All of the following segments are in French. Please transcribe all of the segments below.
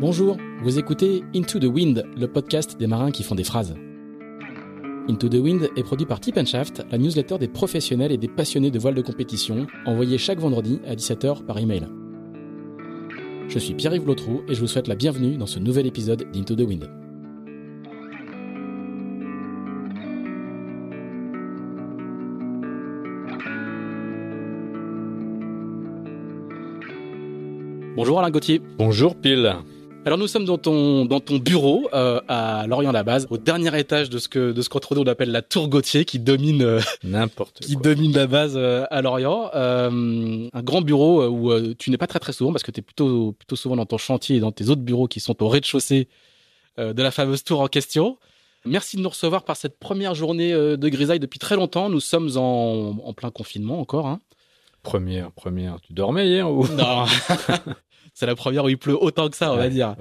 Bonjour, vous écoutez Into the Wind, le podcast des marins qui font des phrases. Into the Wind est produit par Tip Shaft, la newsletter des professionnels et des passionnés de voile de compétition, envoyée chaque vendredi à 17h par email. Je suis Pierre-Yves Lotrou et je vous souhaite la bienvenue dans ce nouvel épisode d'Into the Wind. Bonjour Alain Gauthier. Bonjour Pile. Alors nous sommes dans ton dans ton bureau euh, à Lorient-la-Base, au dernier étage de ce que de ce qu'entre nous on appelle la tour Gauthier qui domine euh, n'importe qui domine la base euh, à Lorient. un grand bureau où tu n'es pas très très souvent parce que tu es plutôt plutôt souvent dans ton chantier et dans tes autres bureaux qui sont au rez-de-chaussée de la fameuse tour en question. Merci de nous recevoir par cette première journée de grisaille depuis très longtemps. Nous sommes en, en plein confinement encore. Hein. Première, première. Tu dormais hier ou? Non. C'est la première où il pleut autant que ça, on va dire.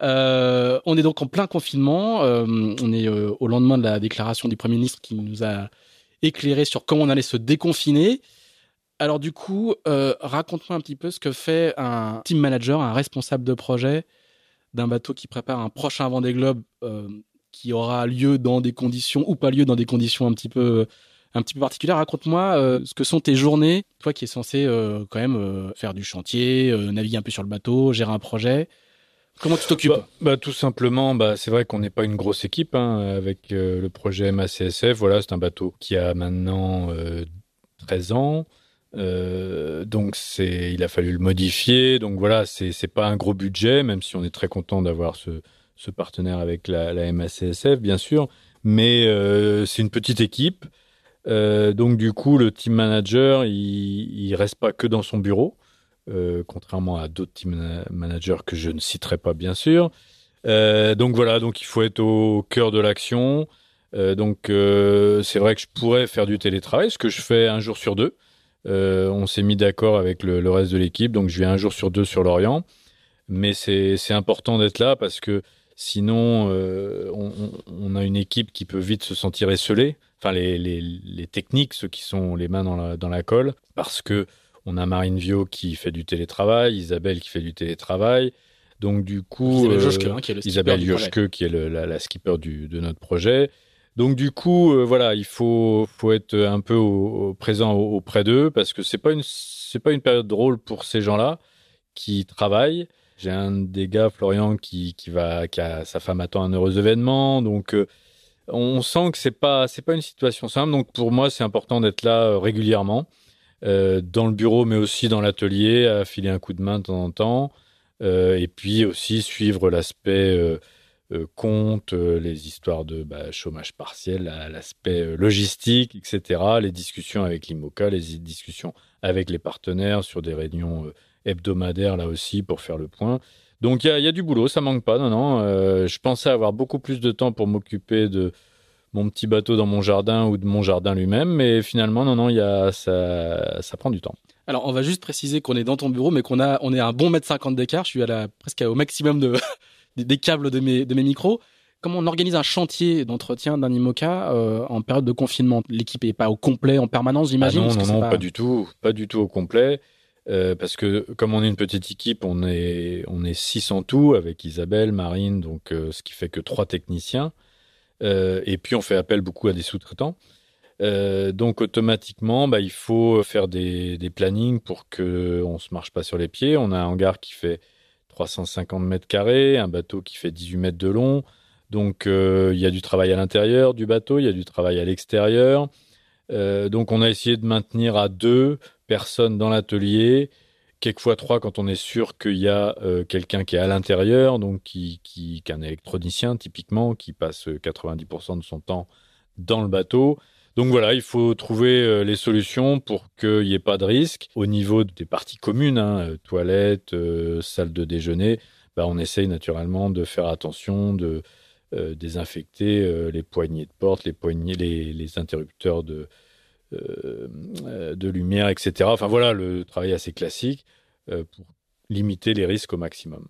Euh, on est donc en plein confinement. Euh, on est euh, au lendemain de la déclaration du Premier ministre qui nous a éclairé sur comment on allait se déconfiner. Alors du coup, raconte-moi un petit peu ce que fait un team manager, un responsable de projet d'un bateau qui prépare un prochain Vendée Globe qui aura lieu dans des conditions ou pas lieu dans des conditions un petit peu un petit peu particulier. Raconte-moi euh, ce que sont tes journées, toi qui es censé euh, quand même euh, faire du chantier, naviguer un peu sur le bateau, gérer un projet. Comment tu t'occupes bah, bah, Tout simplement, bah, c'est vrai qu'on n'est pas une grosse équipe hein, avec le projet MACSF. Voilà, c'est un bateau qui a maintenant 13 ans. donc c'est, il a fallu le modifier. Donc voilà, c'est c'est pas un gros budget, même si on est très content d'avoir ce, ce partenaire avec la MACSF, bien sûr. Mais c'est une petite équipe. Euh, donc du coup, le team manager, il, il reste pas que dans son bureau, euh, contrairement à d'autres team managers que je ne citerai pas bien sûr. Euh, donc voilà, donc il faut être au cœur de l'action. donc c'est vrai que je pourrais faire du télétravail, ce que je fais un jour sur deux. on s'est mis d'accord avec le, le, reste de l'équipe, donc je vais un jour sur deux sur l'Orient. Mais c'est important d'être là parce que sinon on, on, a une équipe qui peut vite se sentir esselée enfin les, les, les, techniques, ceux qui sont les mains dans la, dans la colle, parce que on a Marine Vio qui fait du télétravail, Isabelle qui fait du télétravail. Donc du coup, Isabelle Joschke, hein, qui est, le Isabelle Joschke, qui est le, la, la, skipper du, de notre projet. Donc du coup, euh, voilà, il faut, faut être un peu au, présent auprès d'eux parce que c'est pas une c'est pas une période drôle pour ces gens-là qui travaillent. J'ai un des gars, Florian, qui, qui va, qui a sa femme attend un heureux événement, donc euh, on sent que c'est pas c'est pas une situation simple. Donc pour moi, c'est important d'être là euh, régulièrement euh, dans le bureau, mais aussi dans l'atelier, à filer un coup de main de temps en temps, euh, et puis aussi suivre l'aspect compte, les histoires de bah, chômage partiel, l'aspect logistique, etc. Les discussions avec l'IMOCA, les discussions avec les partenaires sur des réunions hebdomadaires là aussi pour faire le point. Donc il y, a, du boulot, ça manque pas. Non, non. Euh, je pensais avoir beaucoup plus de temps pour m'occuper de mon petit bateau dans mon jardin ou de mon jardin lui-même, mais finalement, non, non, y a, ça, ça prend du temps. Alors, on va juste préciser qu'on est dans ton bureau, mais qu'on a, on est à un bon mètre cinquante d'écart. Je suis à la, presque au maximum de, des câbles de mes, de mes micros. Comment on organise un chantier d'entretien d'un IMOCA euh, en période de confinement? L'équipe n'est pas au complet en permanence, j'imagine ah Non, non, non, pas... du tout, pas du tout au complet. Euh, parce que comme on est une petite équipe, on est on est six en tout avec Isabelle, Marine, donc euh, ce qui fait que trois techniciens. Euh, et puis on fait appel beaucoup à des sous-traitants. donc automatiquement, bah, il faut faire des, des plannings pour que on se marche pas sur les pieds. On a un hangar qui fait 350 mètres carrés, un bateau qui fait 18 mètres de long. Donc il y a du travail à l'intérieur du bateau, il y a du travail à l'extérieur. donc on a essayé de maintenir à deux personnes dans l'atelier, quelquefois trois quand on est sûr qu'il y a euh, quelqu'un qui est à l'intérieur, donc qui, qui, qui est un électronicien typiquement, qui passe 90% de son temps dans le bateau. Donc voilà, il faut trouver euh, les solutions pour qu'il n'y ait pas de risque. Au niveau des parties communes, hein, euh, toilettes, salle de déjeuner, bah, on essaye naturellement de faire attention, de désinfecter les poignées de porte, les poignées, les, interrupteurs de, euh, de lumière, etc. Enfin voilà, le travail assez classique euh, pour limiter les risques au maximum.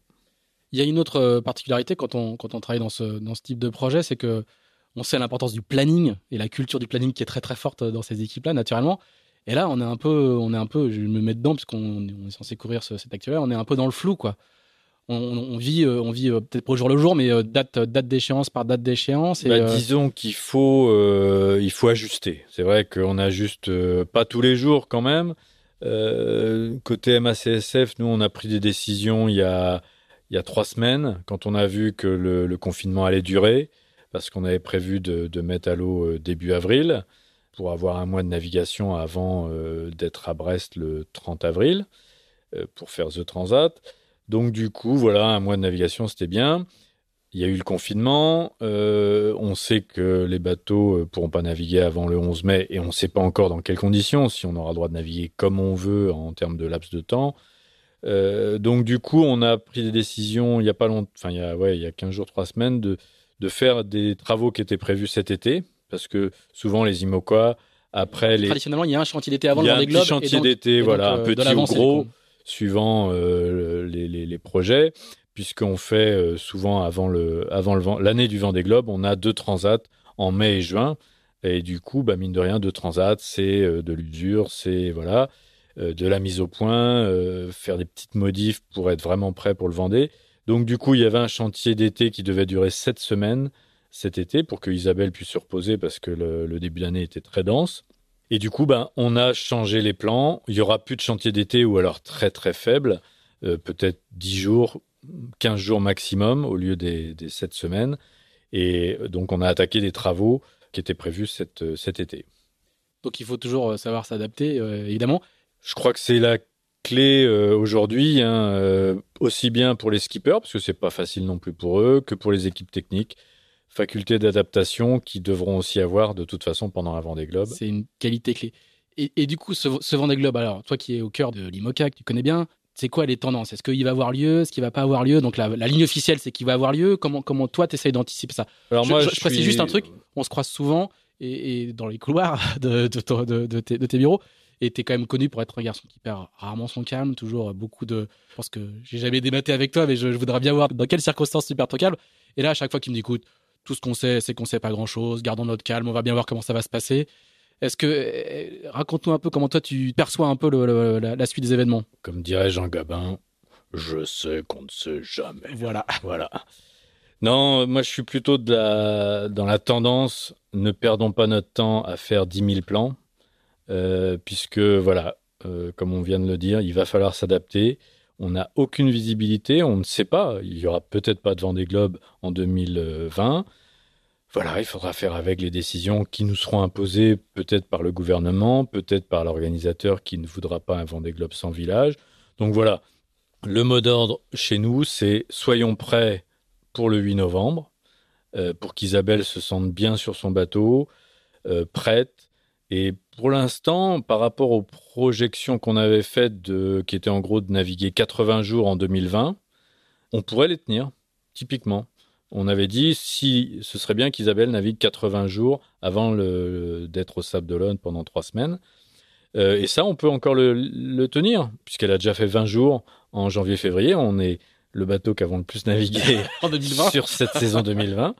Il y a une autre euh, particularité quand on, quand on travaille dans ce, dans ce type de projet, c'est que on sait l'importance du planning et la culture du planning qui est très très forte dans ces équipes-là, naturellement. Et là, on est un peu, on est un peu, je me mets dedans puisqu'on est censé couvrir ce, cet actuel, on est un peu dans le flou, quoi. On, vit, on vit peut-être pas au jour le jour, mais date, date d'échéance par date d'échéance. Bah, disons qu'il faut, il faut ajuster. C'est vrai qu'on ajuste pas tous les jours quand même. côté MACSF, nous, on a pris des décisions il y a, il y a trois semaines, quand on a vu que le, confinement allait durer, parce qu'on avait prévu de, mettre à l'eau début avril pour avoir un mois de navigation avant d'être à Brest le 30 avril pour faire The Transat. Donc du coup, voilà, un mois de navigation, c'était bien. Il y a eu le confinement. Euh, on sait que les bateaux ne pourront pas naviguer avant le 11 mai et on ne sait pas encore dans quelles conditions, si on aura le droit de naviguer comme on veut en termes de laps de temps. Euh, donc du coup, on a pris des décisions il y a pas longtemps, enfin il y a, ouais, il y a 15 jours, 3 semaines, de, de faire des travaux qui étaient prévus cet été, parce que souvent les IMOCA, après les... Traditionnellement, il y a un chantier d'été avant le Vendée Globe. Il y a un petit chantier d'été, voilà, un euh, petit ou gros suivant euh, les, projets, puisqu'on fait euh, souvent avant le avant le l'année du Vendée Globe, on a deux transats en mai et juin, et du coup, bah, mine de rien, deux transats, c'est euh, de l'usure, c'est voilà, de la mise au point, faire des petites modifs pour être vraiment prêt pour le Vendée. Donc du coup, il y avait un chantier d'été qui devait durer sept semaines cet été pour que Isabelle puisse se reposer parce que le, le début d'année était très dense. Et du coup, ben, on a changé les plans. Il y aura plus de chantier d'été ou alors très très faible, euh, peut-être 10 jours, 15 jours maximum au lieu des, des 7 semaines. Et donc, on a attaqué des travaux qui étaient prévus cet, euh, cet été. Donc, il faut toujours euh, savoir s'adapter, évidemment. Je crois que c'est la clé aujourd'hui, hein, aussi bien pour les skippers, parce que c'est pas facile non plus pour eux, que pour les équipes techniques facultés d'adaptation qui devront aussi avoir de toute façon pendant la Vendée Globe. C'est une qualité clé. Et, du coup, ce, ce Vendée Globe, alors toi qui es au cœur de l'IMOCA, que tu connais bien, c'est quoi les tendances? Est-ce qu'il va avoir lieu? Est-ce qu'il va pas avoir lieu? Donc la, ligne officielle, c'est qu'il va avoir lieu. Comment, comment toi, tu essayes d'anticiper ça? Alors je, moi, je, précise juste un truc. On se croise souvent et, dans les couloirs de, de, de, tes, bureaux. Et tu es quand même connu pour être un garçon qui perd rarement son calme, toujours beaucoup de. Je pense que j'ai jamais débatté avec toi, mais je, voudrais bien voir dans quelles circonstances tu perds ton calme. Et là, à chaque fois qu'il me dit écoute, tout ce qu'on sait, c'est qu'on sait pas grand-chose. Gardons notre calme. On va bien voir comment ça va se passer. Est-ce que eh, raconte-nous un peu comment toi tu perçois un peu la, suite des événements Comme dirait Jean Gabin, je sais qu'on ne sait jamais. Voilà. Voilà. Non, moi je suis plutôt dans la tendance, ne perdons pas notre temps à faire 10 000 plans, euh, puisque voilà, euh, comme on vient de le dire, il va falloir s'adapter. On n'a aucune visibilité, on ne sait pas. Il y aura peut-être pas de Vendée Globe en 2020. Voilà, il faudra faire avec les décisions qui nous seront imposées peut-être par le gouvernement, peut-être par l'organisateur qui ne voudra pas un Vendée Globe sans village. Donc voilà, le mot d'ordre chez nous, c'est soyons prêts pour le 8 novembre, euh, pour qu'Isabelle se sente bien sur son bateau, euh, prête, et pour l'instant, par rapport aux projections qu'on avait faites, de, qui étaient en gros de naviguer 80 jours en 2020, on pourrait les tenir, typiquement. On avait dit si ce serait bien qu'Isabelle navigue 80 jours avant d'être au Sable d'Olonne pendant trois semaines. Euh, et ça, on peut encore le, tenir, puisqu'elle a déjà fait 20 jours en janvier-février. On est le bateau qui avons le plus navigué en 2020. sur cette saison 2020.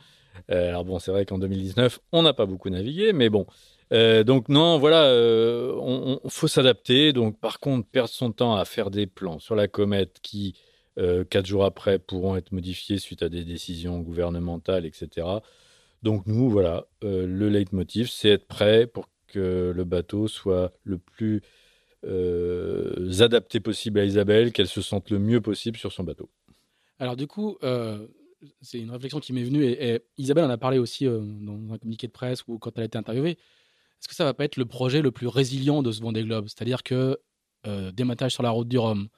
Euh, alors bon, c'est vrai qu'en 2019, on n'a pas beaucoup navigué, mais bon, euh, donc non, voilà, euh, on, faut s'adapter. Donc par contre, perdre son temps à faire des plans sur la comète qui, euh, quatre jours après, pourront être modifiés suite à des décisions gouvernementales, etc. Donc nous, voilà, le leitmotiv, c'est être prêt pour que le bateau soit le plus adapté possible à Isabelle, qu'elle se sente le mieux possible sur son bateau. Alors du coup, c'est une réflexion qui m'est venue et, Isabelle en a parlé aussi dans un communiqué de presse ou quand elle a été interviewée est-ce que ça va pas être le projet le plus résilient de ce Vendée Globe? C'est-à-dire que euh, dématage sur la route du Rhum,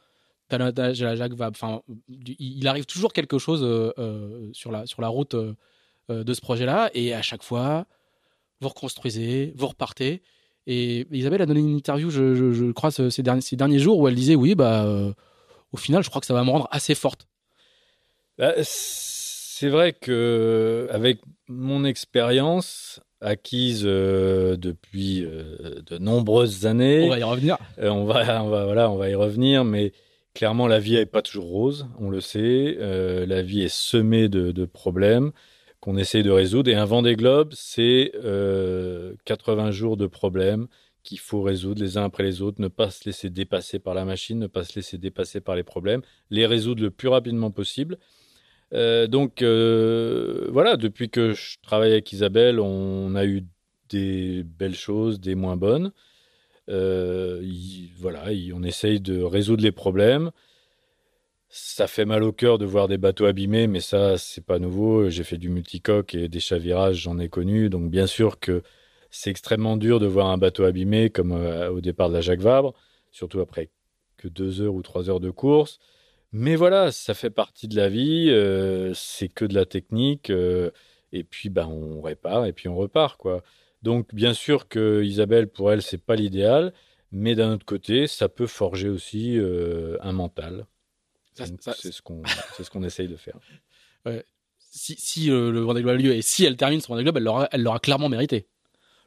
talonnage à la Jacques Vabre, enfin, il arrive toujours quelque chose euh, euh, sur, la, sur la route de ce projet-là, et à chaque fois, vous reconstruisez, vous repartez. Et Isabelle a donné une interview, je, crois, ces derniers, ces derniers jours, où elle disait oui, bah, au final, je crois que ça va me rendre assez forte. Bah, c'est vrai que avec mon expérience, acquise euh, depuis euh, de nombreuses années. On va y revenir. Euh, on, va, on, va, voilà, on va y revenir, mais clairement, la vie n'est pas toujours rose, on le sait. la vie est semée de, de problèmes qu'on essaye de résoudre. Et un Vendée Globe, c'est 80 jours de problèmes qu'il faut résoudre les uns après les autres, ne pas se laisser dépasser par la machine, ne pas se laisser dépasser par les problèmes, les résoudre le plus rapidement possible. Euh, donc euh, voilà, depuis que je travaille avec Isabelle, on a eu des belles choses, des moins bonnes. Euh, voilà, on essaye de résoudre les problèmes. Ça fait mal au cœur de voir des bateaux abîmés, mais ça, c'est pas nouveau. J'ai fait du multicoque et des chavirages, j'en ai connu. Donc, bien sûr que c'est extrêmement dur de voir un bateau abîmé comme au départ de la Jacques Vabre, surtout après que deux heures ou trois heures de course. Mais voilà, ça fait partie de la vie. Euh, c'est que de la technique. et puis, ben, on répare et puis on repart, quoi. Donc, bien sûr que Isabelle, pour elle, c'est pas l'idéal, mais d'un autre côté, ça peut forger aussi euh, un mental. C'est ce qu'on ce qu'on essaye de faire. Si, si euh, le Vendée Globe a lieu et si elle termine son Vendée Globe, elle l'aura clairement mérité.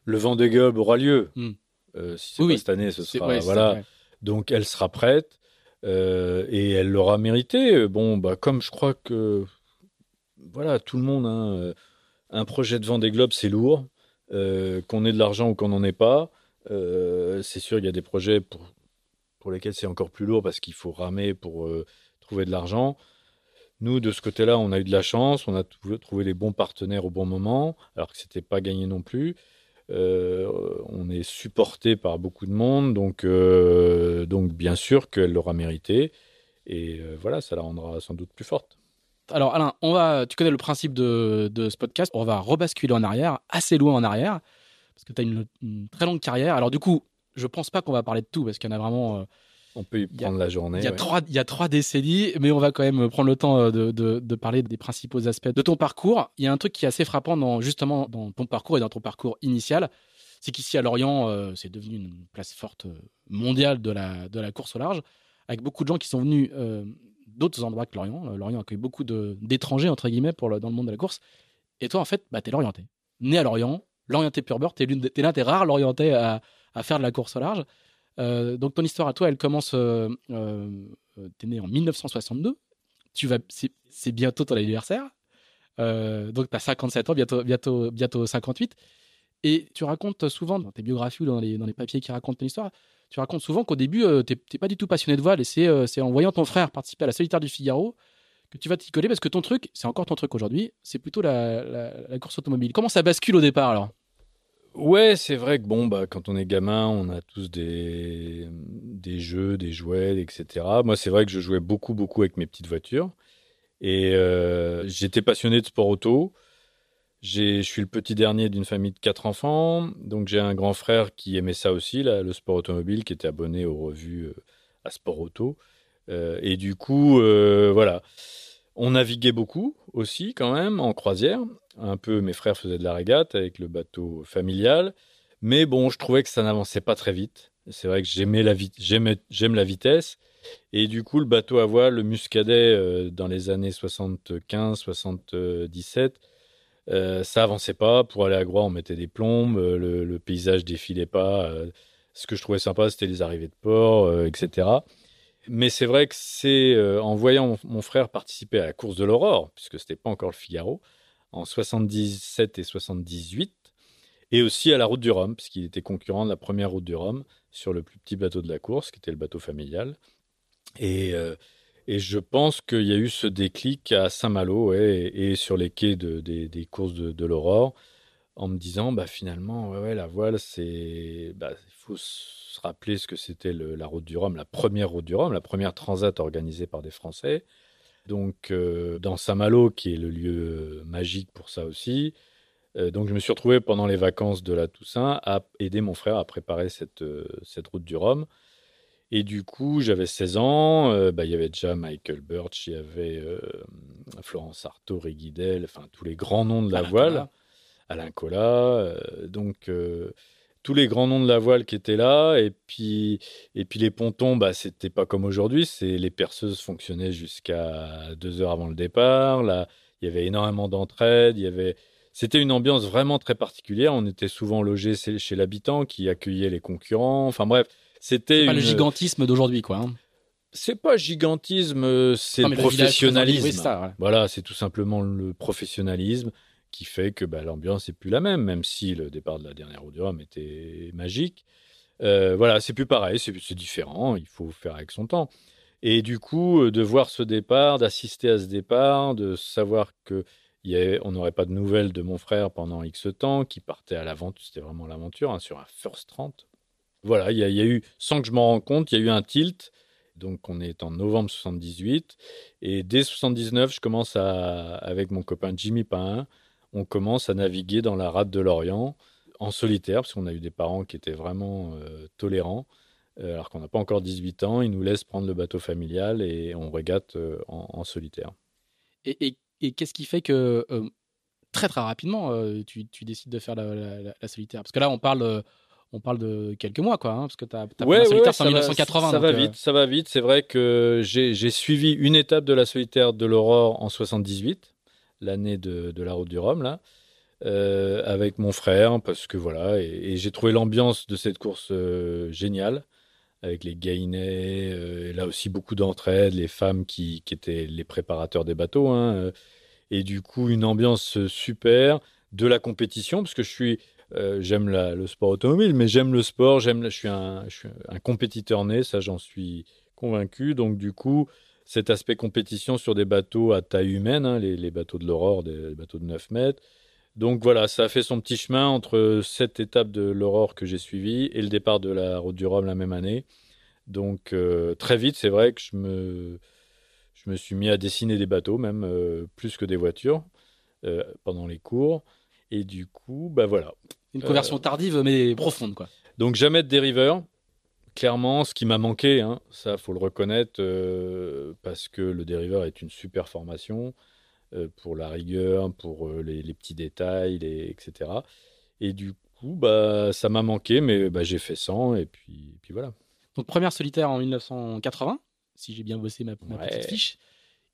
Le Vendée Globe aura lieu. Hmm. Euh, si c'est oui, cette année, ce sera voilà. Donc elle sera prête et elle l'aura mérité. Bon, bah comme je crois que voilà, tout le monde, hein, un projet de Vendée Globe, c'est lourd. Euh, qu'on ait de l'argent ou qu'on n'en ait pas. Euh, c'est sûr, il y a des projets pour, pour lesquels c'est encore plus lourd parce qu'il faut ramer pour euh, trouver de l'argent. Nous, de ce côté-là, on a eu de la chance, on a trouvé les bons partenaires au bon moment, alors que ce n'était pas gagné non plus. On est supporté par beaucoup de monde, donc, donc bien sûr qu'elle l'aura mérité. Et voilà, ça la rendra sans doute plus forte. Alors Alain, on va, tu connais le principe de, ce podcast, on va rebasculer en arrière, assez loin en arrière, parce que tu as une, très longue carrière. Alors du coup, je pense pas qu'on va parler de tout, parce qu'il y en a vraiment... Euh, on peut y prendre la journée. Il y, a trois, il y a trois décennies, mais on va quand même prendre le temps euh, de, parler des principaux aspects de ton parcours. Il y a un truc qui est assez frappant dans, justement dans ton parcours et dans ton parcours initial, c'est qu'ici à Lorient, euh, c'est devenu une place forte mondiale de la, de la course au large, avec beaucoup de gens qui sont venus d'autres endroits que Lorient. Euh, Lorient accueille beaucoup d'étrangers, entre guillemets, pour dans le monde de la course. Et toi, en fait, bah, tu es l'orienté. Né à Lorient, l'orienté pur beurre, tu es l'un des rares l'orienté à, à, faire de la course au large. Euh, donc ton histoire à toi, elle commence. Euh, tu es né en 1962. Tu vas, c'est bientôt ton anniversaire. donc tu as 57 ans, bientôt, bientôt, bientôt 58. Et tu racontes souvent dans tes biographies ou dans les, dans les papiers qui racontent ton histoire, tu racontes souvent qu'au début, euh, tu n'es pas du tout passionné de voile et euh, c'est en voyant ton frère participer à la solitaire du Figaro que tu vas t'y coller parce que ton truc, c'est encore ton truc aujourd'hui, c'est plutôt la, course automobile. Comment ça bascule au départ alors? Ouais, c'est vrai que bon, bah, quand on est gamin, on a tous des, des jeux, des jouets, etc. Moi, c'est vrai que je jouais beaucoup, beaucoup avec mes petites voitures. Et euh, j'étais passionné de sport auto. Je suis le petit dernier d'une famille de quatre enfants, donc j'ai un grand frère qui aimait ça aussi, le sport automobile, qui était abonné aux revues euh, à Sport Auto. Euh, et du coup, euh, voilà. On naviguait beaucoup aussi, quand même, en croisière. Un peu, mes frères faisaient de la régate avec le bateau familial. Mais bon, je trouvais que ça n'avançait pas très vite. C'est vrai que j'aimais la j'aime la vitesse. Et du coup, le bateau à voile, le Muscadet, dans les années 75-77, euh, ça avançait pas. Pour aller à Groix, on mettait des plombes. Euh, le, paysage défilait pas. Euh, ce que je trouvais sympa, c'était les arrivées de port, etc. Mais c'est vrai que c'est en voyant mon, frère participer à la course de l'aurore, puisque c'était pas encore le Figaro, en 77 et 78, et aussi à la route du Rhum, puisqu'il était concurrent de la première route du Rhum sur le plus petit bateau de la course, qui était le bateau familial. Et et je pense qu'il y a eu ce déclic à Saint-Malo et, sur les quais des, courses de, l'Aurore, en me disant, bah, finalement, ouais, la voile, c'est. Bah, il faut se rappeler ce que c'était la route du Rhum, la première route du Rhum, la première transat organisée par des Français. Donc, euh, dans Saint-Malo, qui est le lieu magique pour ça aussi. Euh, donc, je me suis retrouvé pendant les vacances de la Toussaint à aider mon frère à préparer cette, euh, cette route du Rhum. Et du coup, j'avais 16 ans. Euh, bah, il y avait déjà Michael Birch, il y avait euh, Florence Artaud, Guidel, enfin tous les grands noms de la voile. Alain Collat. Euh, donc tous les grands noms de la voile qui étaient là. Et puis, et puis les pontons, bah, c'était pas comme aujourd'hui. C'est les perceuses fonctionnaient jusqu'à deux heures avant le départ. Là, il y avait énormément d'entraide. Il y avait c'était une ambiance vraiment très particulière. On était souvent logés chez l'habitant qui accueillait les concurrents. Enfin bref, c'était pas le gigantisme d'aujourd'hui, quoi. Hein. C'est pas gigantisme, c'est le professionnalisme. Voilà, c'est tout simplement le professionnalisme qui fait que bah, l'ambiance est plus la même, même si le départ de la dernière Rhum était magique. voilà, c'est plus pareil, c'est différent, il faut faire avec son temps. Et du coup, de voir ce départ, d'assister à ce départ, de savoir que n'aurait pas de nouvelles de mon frère pendant X temps, qui partait à l'aventure, c'était vraiment l'aventure, hein, sur un First 30. Voilà, il y, a eu, sans que je m'en rende compte, il y a eu un tilt. Donc on est en novembre 78. Et dès 79, je commence avec mon copain Jimmy Pain, on commence à naviguer dans la rade de l'Orient en solitaire, parce qu'on a eu des parents qui étaient vraiment euh, tolérants. Euh, alors qu'on n'a pas encore 18 ans, ils nous laissent prendre le bateau familial et on régate euh, en, solitaire. et et qu'est-ce qui fait que très très rapidement tu, décides de faire la, solitaire? Parce que là on parle on parle de quelques mois, quoi, hein, parce que tu as, as ouais, solitaire en 1980. ça va vite, ça va vite. C'est vrai que j'ai suivi une étape de la solitaire de l'Aurore en 78, l'année de, la route du Rhum, là, avec mon frère, parce que voilà, et, j'ai trouvé l'ambiance de cette course géniale avec les gainets, euh, et là aussi beaucoup d'entraide, les femmes qui, qui, étaient les préparateurs des bateaux, hein, euh, et du coup une ambiance super, de la compétition, parce que je suis, euh, j'aime le sport automobile, mais j'aime le sport, j'aime, je je suis un compétiteur né, ça j'en suis convaincu, donc du coup cet aspect compétition sur des bateaux à taille humaine, hein, les, les, bateaux de l'aurore, des bateaux de 9 mètres. Donc voilà, ça a fait son petit chemin entre cette étape de l'aurore que j'ai suivie et le départ de la route du Rhum la même année. Donc euh, très vite, c'est vrai que je me, je me suis mis à dessiner des bateaux, même euh, plus que des voitures, euh, pendant les cours. Et du coup, bah voilà. Une conversion tardive, mais profonde, quoi. Donc jamais de dériveur. Clairement, ce qui m'a manqué, hein, ça faut le reconnaître, parce que le dériveur est une super formation pour la rigueur, pour les, petits détails, etc. Et du coup, bah, ça m'a manqué, mais bah, j'ai fait 100 et puis, puis voilà. Donc première solitaire en 1980, si j'ai bien bossé ma, petite fiche.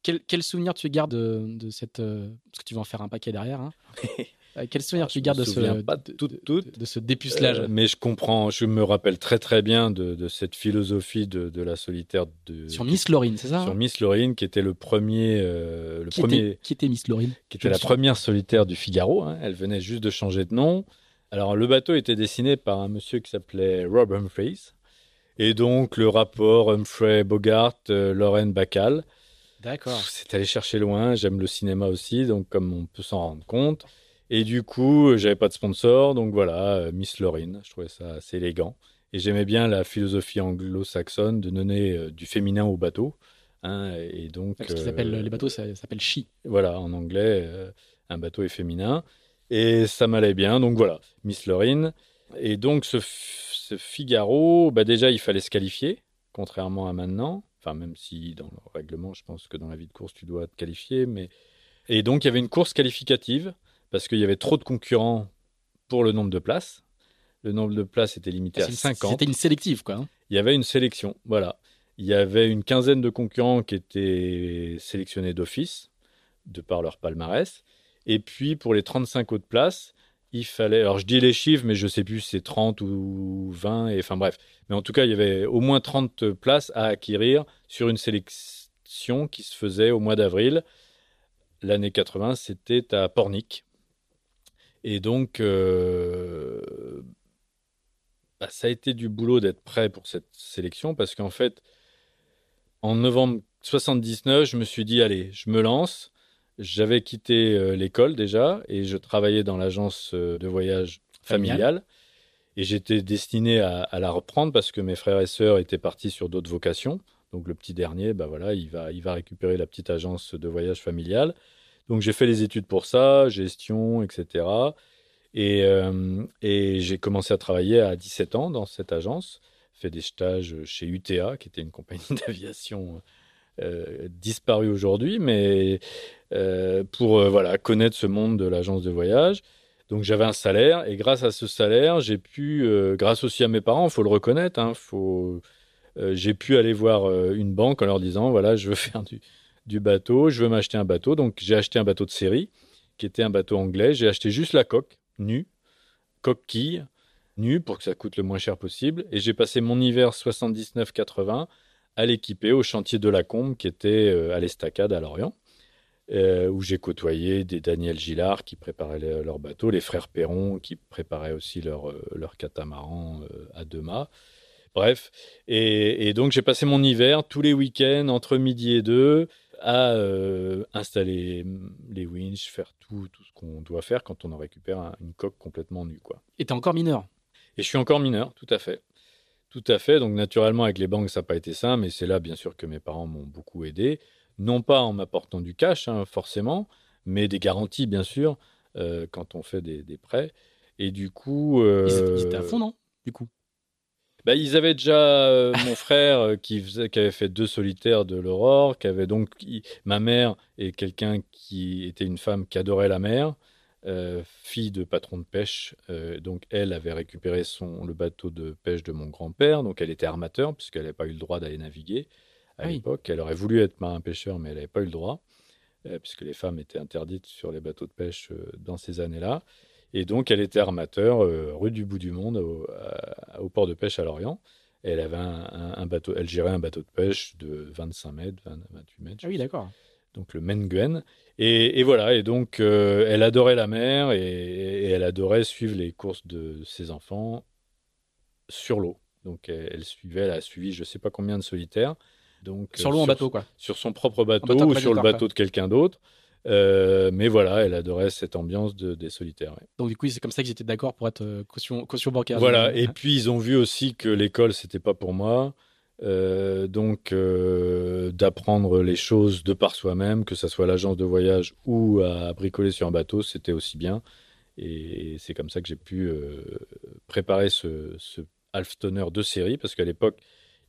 Quel, quel, souvenir tu gardes de, cette... Euh, parce que tu vas en faire un paquet derrière. Hein. Euh, quel souvenir tu gardes de ce, de, ce dépucelage euh, Mais je comprends, je me rappelle très très bien de, cette philosophie de, la solitaire. De, sur Miss Laurine, c'est ça Sur Miss Laurine, qui était le premier. le qui, premier était, qui était Miss Laurine Qui était la première solitaire du Figaro. Hein. Elle venait juste de changer de nom. Alors le bateau était dessiné par un monsieur qui s'appelait Rob Humphreys. Et donc le rapport Humphrey Bogart, euh, Lauren Bacall. D'accord. C'est allé chercher loin. J'aime le cinéma aussi, donc comme on peut s'en rendre compte. Et du coup, j'avais pas de sponsor, donc voilà, euh, Miss Lauren. Je trouvais ça assez élégant. Et j'aimais bien la philosophie anglo-saxonne de donner euh, du féminin au bateau. Hein, et donc, Parce les bateaux, ça s'appelle she. Voilà, en anglais, un bateau est féminin. Et ça m'allait bien, donc voilà, Miss Lauren. Et donc ce, Figaro, bah déjà, il fallait se qualifier, contrairement à maintenant. Enfin, même si dans le règlement, je pense que dans la vie de course, tu dois te qualifier. Mais... Et donc, il y avait une course qualificative, parce qu'il y avait trop de concurrents pour le nombre de places. Le nombre de places était limité à 50. C'était une sélective, quoi. Hein. Il y avait une sélection, voilà. Il y avait une quinzaine de concurrents qui étaient sélectionnés d'office, de par leur palmarès. Et puis, pour les 35 autres places, il fallait. Alors, je dis les chiffres, mais je sais plus si c'est 30 ou 20. Et, enfin, bref. Mais en tout cas, il y avait au moins 30 places à acquérir sur une sélection qui se faisait au mois d'avril. L'année 80, c'était à Pornic. Et donc, euh, bah, ça a été du boulot d'être prêt pour cette sélection parce qu'en fait, en novembre 79, je me suis dit, allez, je me lance. J'avais quitté euh, l'école déjà et je travaillais dans l'agence euh, de voyage familiale. Et j'étais destiné à, la reprendre parce que mes frères et sœurs étaient partis sur d'autres vocations. Donc le petit dernier, bah voilà, il va, il va récupérer la petite agence de voyage familiale. Donc j'ai fait les études pour ça, gestion, etc. Et, euh, et j'ai commencé à travailler à 17 ans dans cette agence, fait des stages chez UTA, qui était une compagnie d'aviation euh, disparu aujourd'hui, mais euh, pour voilà connaître ce monde de l'agence de voyage. Donc j'avais un salaire et grâce à ce salaire, j'ai pu, grâce aussi à mes parents, faut le reconnaître, hein, faut, j'ai pu aller voir une banque en leur disant voilà je veux faire du, du bateau, je veux m'acheter un bateau. Donc j'ai acheté un bateau de série qui était un bateau anglais. J'ai acheté juste la coque nue, coque-quille nue pour que ça coûte le moins cher possible. Et j'ai passé mon hiver 79-80 à l'équiper au chantier de la Combe qui était euh, à l'Estacade à Lorient. où j'ai côtoyé des Daniel Gillard qui préparaient leur bateau, les frères Perron qui préparaient aussi leur, leur catamaran à deux mâts. Bref, et, donc j'ai passé mon hiver tous les week-ends entre midi et deux à euh, installer les winches, faire tout, tout ce qu'on doit faire quand on en récupère une coque complètement nue. Quoi. Et tu es encore mineur Et je suis encore mineur, tout à fait. Tout à fait. Donc naturellement, avec les banques, ça n'a pas été ça, mais c'est là, bien sûr, que mes parents m'ont beaucoup aidé. Non pas en m'apportant du cash, hein, forcément, mais des garanties, bien sûr, euh, quand on fait des, prêts. Et du coup... ils étaient à fond, non Du coup? Bah, ils avaient déjà euh, mon frère euh, qui, faisait, qui avait fait deux solitaires de l'aurore, qui avait donc ma mère et quelqu'un qui était une femme qui adorait la mer, euh, fille de patron de pêche. donc elle avait récupéré son, le bateau de pêche de mon grand-père, donc elle était armateur puisqu'elle n'avait pas eu le droit d'aller naviguer à l'époque. Elle aurait voulu être marin pêcheur, mais elle n'avait pas eu le droit puisque les femmes étaient interdites sur les bateaux de pêche dans ces années-là. Et donc, elle était armateur euh, rue du bout du monde au, port de pêche à Lorient. elle avait un, bateau, elle gérait un bateau de pêche de 25 mètres, 28 mètres. Ah oui, d'accord. Donc le Menguen. Et, et, voilà, et donc euh, elle adorait la mer et, elle adorait suivre les courses de ses enfants sur l'eau. Donc elle, suivait, elle a suivi je ne sais pas combien de solitaires. Donc, sur l'eau en bateau, quoi. Sur son propre bateau, ou sur le bateau de quelqu'un d'autre. Euh, mais voilà, elle adorait cette ambiance de, des solitaires. Donc du coup, c'est comme ça qu'ils étaient d'accord pour être euh, caution, caution bancaire. Voilà, et puis ils ont vu aussi que l'école, c'était pas pour moi. Euh, donc d'apprendre les choses de par soi-même, que ce soit l'agence de voyage ou à bricoler sur un bateau, c'était aussi bien. Et, c'est comme ça que j'ai pu préparer ce, ce halftoner de série, parce qu'à l'époque,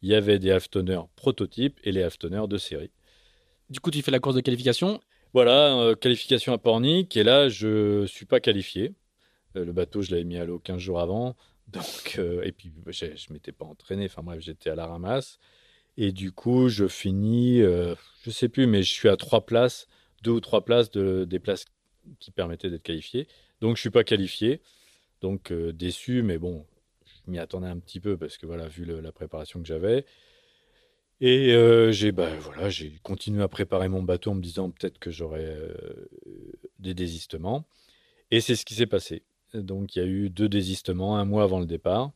il y avait des halftoners prototypes et les halftoners de série. Du coup, tu fais la course de qualification voilà, euh, qualification à Pornic. Et là, je ne suis pas qualifié. Euh, le bateau, je l'avais mis à l'eau 15 jours avant. Donc, euh, et puis, je ne m'étais pas entraîné. Enfin bref, j'étais à la ramasse. Et du coup, je finis, je ne sais plus, mais je suis à trois places, deux ou trois places de, des places qui permettaient d'être qualifié. Donc, je ne suis pas qualifié. Donc, déçu, mais bon, je m'y attendais un petit peu parce que voilà, vu la préparation que j'avais. Et euh, j'ai bah, voilà, j'ai continué à préparer mon bateau en me disant peut-être que j'aurais euh, des désistements. Et c'est ce qui s'est passé. Donc il y a eu deux désistements un mois avant le départ.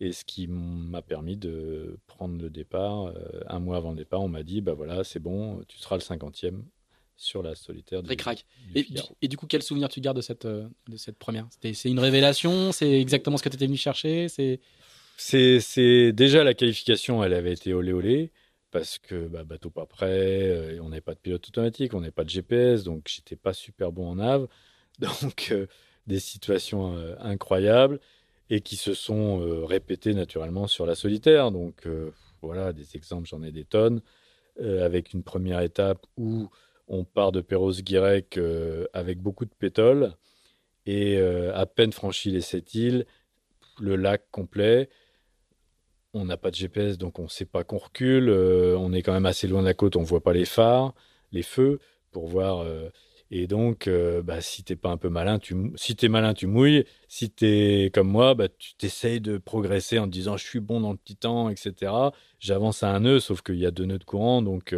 Et ce qui m'a permis de prendre le départ. Euh, un mois avant le départ, on m'a dit bah voilà, c'est bon, tu seras le cinquantième sur la solitaire. Très crack. et, et, du coup, quel souvenir tu gardes de cette, de cette première? C'est une révélation? C'est exactement ce que tu étais venu chercher? C'est déjà la qualification, elle avait été olé olé parce que bah, bateau pas prêt, euh, on n'avait pas de pilote automatique, on n'avait pas de GPS, donc j'étais pas super bon en nav. Donc euh, des situations euh, incroyables et qui se sont répétées naturellement sur la solitaire. Donc voilà, des exemples, j'en ai des tonnes. avec une première étape où on part de Perros-Guirec avec beaucoup de pétole et à peine franchi les sept îles, le lac complet on n'a pas de GPS, donc on ne sait pas qu'on recule. Euh, on est quand même assez loin de la côte, on ne voit pas les phares, les feux, pour voir. Euh, et donc, euh, bah, si t'es pas un peu malin, tu si t'es malin, tu mouilles. Si tu es comme moi, bah, tu t'essayes de progresser en te disant je suis bon dans le petit temps, etc. J'avance à un nœud, sauf qu'il y a deux nœuds de courant, donc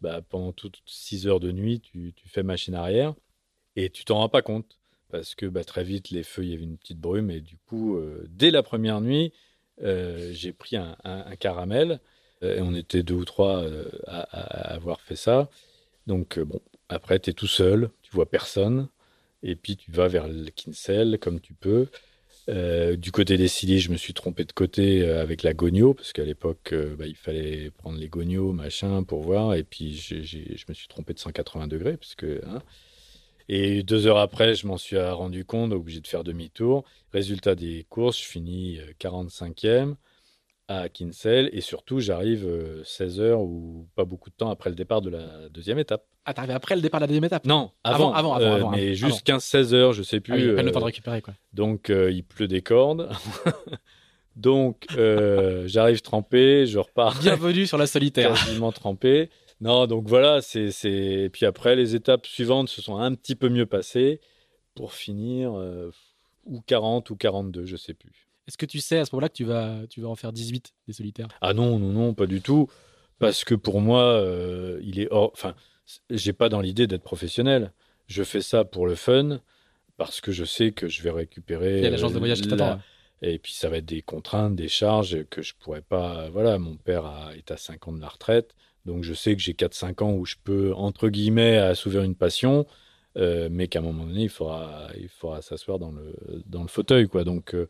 bah, pendant toutes 6 heures de nuit, tu, fais machine arrière et tu t'en rends pas compte parce que bah, très vite les feux, il y avait une petite brume et du coup, dès la première nuit, euh, j'ai pris un, caramel euh, et on était deux ou trois euh, à, avoir fait ça. Donc bon, après tu es tout seul, tu vois personne et puis tu vas vers le Kinsel comme tu peux. du côté des Scilly, je me suis trompé de côté avec la Gogno, parce qu'à l'époque, bah, il fallait prendre les Gognos, machin, pour voir. Et puis, je me suis trompé de 180 degrés, parce que, hein, et deux heures après, je m'en suis rendu compte, obligé de faire demi-tour. Résultat des courses, je finis 45e euh, à Kinsel et surtout, j'arrive 16 euh, heures ou pas beaucoup de temps après le départ de la deuxième étape. Ah, t'arrives après le départ de la deuxième étape? Non, avant. Avant, avant, avant, euh, Mais juste 15-16 heures, je sais plus. Ah oui, pas le temps de récupérer, quoi. Donc, il pleut des cordes. donc, j'arrive trempé, je repars. Bienvenue sur la solitaire. Quasiment trempé. Non, donc voilà, c'est, c'est... Puis après, les étapes suivantes se sont un petit peu mieux passées pour finir euh, ou 40 ou 42, je sais plus. Est-ce que tu sais à ce moment-là que tu vas, tu vas en faire 18 des solitaires? Ah non, non, non, pas du tout. Parce que pour moi, euh, il est hors... Enfin, j'ai pas dans l'idée d'être professionnel. Je fais ça pour le fun parce que je sais que je vais récupérer. Il y a l'agence de voyage qui t'attend. Et puis ça va être des contraintes, des charges que je pourrais pas. Voilà, mon père est à 5 ans de la retraite, donc je sais que j'ai 4-5 ans où je peux entre guillemets assouvir une passion, euh, mais qu'à un moment donné il faudra il faudra s'asseoir dans le dans le fauteuil quoi. Donc euh,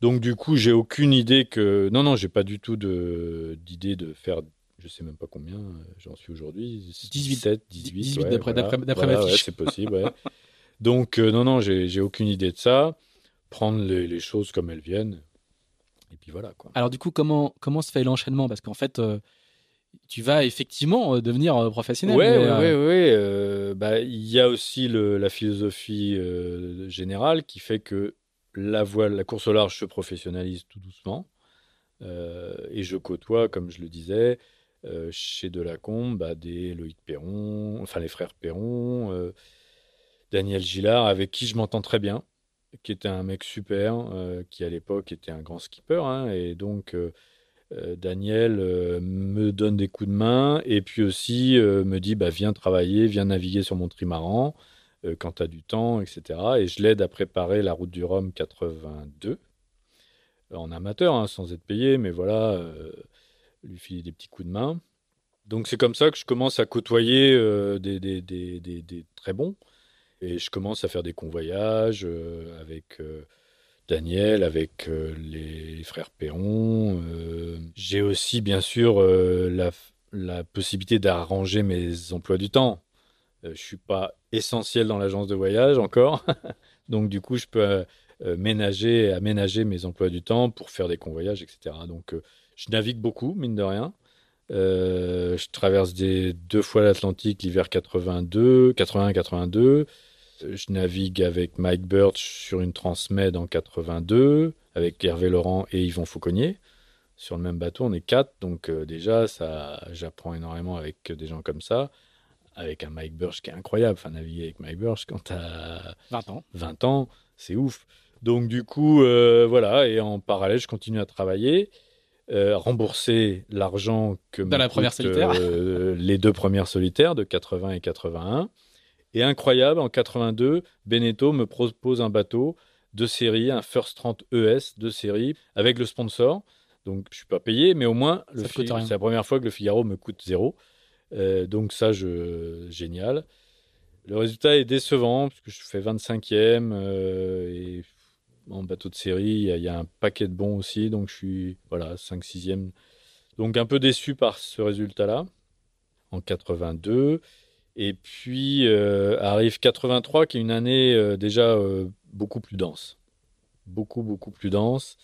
donc du coup j'ai aucune idée que non non j'ai pas du tout d'idée de faire je sais même pas combien euh, j'en suis aujourd'hui 18 18 18 d'après d'après ma fiche. c'est possible ouais. Donc, euh, non, non, j'ai aucune idée de ça. Prendre les, choses comme elles viennent. Et puis voilà. Quoi. Alors, du coup, comment, comment se fait l'enchaînement? Parce qu'en fait, euh, tu vas effectivement euh, devenir professionnel. Oui, oui, oui. Il y a aussi le, la philosophie générale qui fait que la, voile, la course au large se professionnalise tout doucement. et je côtoie, comme je le disais, chez Delacombe, bah, des Loïc Perron, enfin les frères Perron Daniel Gillard, avec qui je m'entends très bien, qui était un mec super, euh, qui à l'époque était un grand skipper. Hein, et donc, euh, euh, Daniel me donne des coups de main et puis aussi me dit bah, Viens travailler, viens naviguer sur mon trimaran quand tu as du temps, etc. Et je l'aide à préparer la route du Rhum 82 en amateur, hein, sans être payé, mais voilà, lui filer des petits coups de main. Donc c'est comme ça que je commence à côtoyer des, des, des, des, très bons. Et je commence à faire des convoyages euh, avec euh, Daniel, avec euh, les frères Perron. J'ai aussi, bien sûr, la, la, possibilité d'arranger mes emplois du temps. je ne suis pas essentiel dans l'agence de voyage encore. Donc, du coup, je peux ménager, aménager mes emplois du temps pour faire des convoyages, etc. Donc, je navigue beaucoup, mine de rien. je traverse deux fois l'Atlantique l'hiver 82, 81-82. Je navigue avec Mike Birch sur une Transmed en 82, avec Hervé Laurent et Yvon Fauconnier. Sur le même bateau, on est quatre, donc euh, déjà, ça, j'apprends énormément avec des gens comme ça. Avec un Mike Birch qui est incroyable. Enfin, naviguer avec Mike Birch quand t'as 20 ans, 20 ans c'est ouf. Donc, du coup, euh, voilà. Et en parallèle, je continue à travailler. Euh, rembourser l'argent que Dans la première solitaire. les deux premières solitaires de 80 et 81. Et incroyable, en 82, Beneteau me propose un bateau de série, un First 30 ES de série, avec le sponsor. Donc, je suis pas payé, mais au moins, c'est la première fois que le Figaro me coûte zéro. Euh, donc, ça, je... génial. Le résultat est décevant, parce que je fais 25e, euh, et en bateau de série, il y, a un paquet de bons aussi, donc je suis, voilà, 5-6e. Donc, un peu déçu par ce résultat-là, en 82. Et puis euh, arrive 83, qui est une année euh, déjà euh, beaucoup plus dense. Beaucoup, beaucoup plus dense.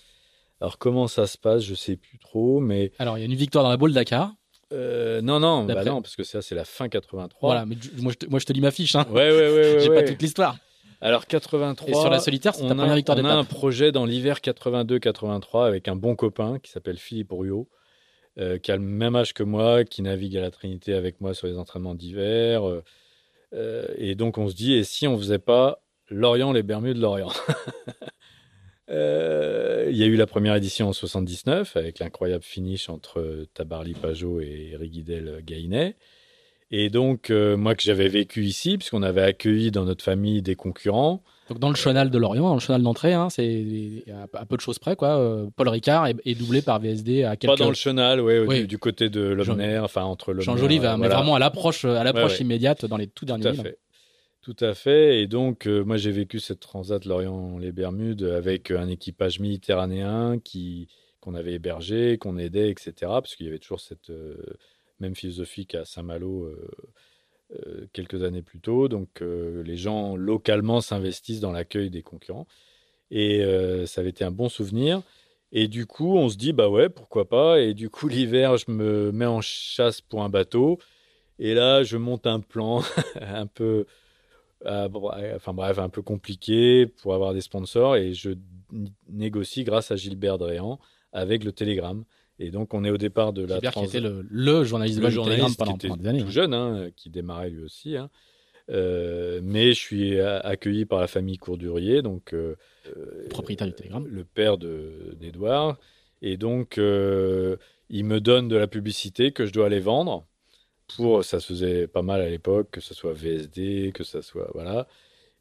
Alors comment ça se passe, je sais plus trop, mais... Alors il y a une victoire dans la boule Dakar. non, non, bah non, parce que ça c'est la fin 83. Voilà, mais moi, je te, moi je te lis ma fiche. Hein. Ouais, ouais, ouais. J'ai pas toute l'histoire. Alors 83. Et sur la solitaire, c'est ta première victoire On a un projet dans l'hiver 82-83 avec un bon copain qui s'appelle Philippe Rouillot. Euh, qui a le même âge que moi, qui navigue à la Trinité avec moi sur les entraînements d'hiver. Euh, euh, et donc on se dit, et si on faisait pas Lorient, les Bermudes, Lorient Il y a eu la première édition en 79 avec l'incroyable finish entre Tabarly Pajot et Riguidel Gainet. Et donc, moi que j'avais vécu ici, puisqu'on avait accueilli dans notre famille des concurrents, donc dans le chenal de Lorient, dans le chenal d'entrée, hein, c'est à, peu de choses près, quoi. Euh, Paul Ricard est, doublé par VSD à quelques... Pas dans le chenal, oui. Du, côté de Lomner, enfin entre Jean Jolive, mais vraiment à l'approche, à l'approche immédiate dans les tout derniers. Tout à fait. Tout à fait. Et donc, euh, moi, j'ai vécu cette transat Lorient-les Bermudes avec un équipage méditerranéen qui qu'on avait hébergé, qu'on aidait, etc. Parce qu'il y avait toujours cette euh, même philosophie qu'à Saint-Malo euh, quelques années plus tôt. Donc euh, les gens localement s'investissent dans l'accueil des concurrents. Et euh, ça avait été un bon souvenir. Et du coup, on se dit, bah ouais, pourquoi pas. Et du coup, l'hiver, je me mets en chasse pour un bateau. Et là, je monte un plan un peu, enfin bref, un peu compliqué pour avoir des sponsors. Et je négocie grâce à Gilbert Dréan avec le Télégramme. Et donc, on est au départ de la Gilbert qui était le, journaliste de journaliste pendant, qui était des années. Tout jeune, hein, qui démarrait lui aussi. Hein. Euh, mais je suis accueilli par la famille Courdurier, donc euh, propriétaire du Télégramme, le père d'Edouard. Et donc, euh, il me donne de la publicité que je dois aller vendre pour, ça se faisait pas mal à l'époque, que ce soit VSD, que ça soit, voilà.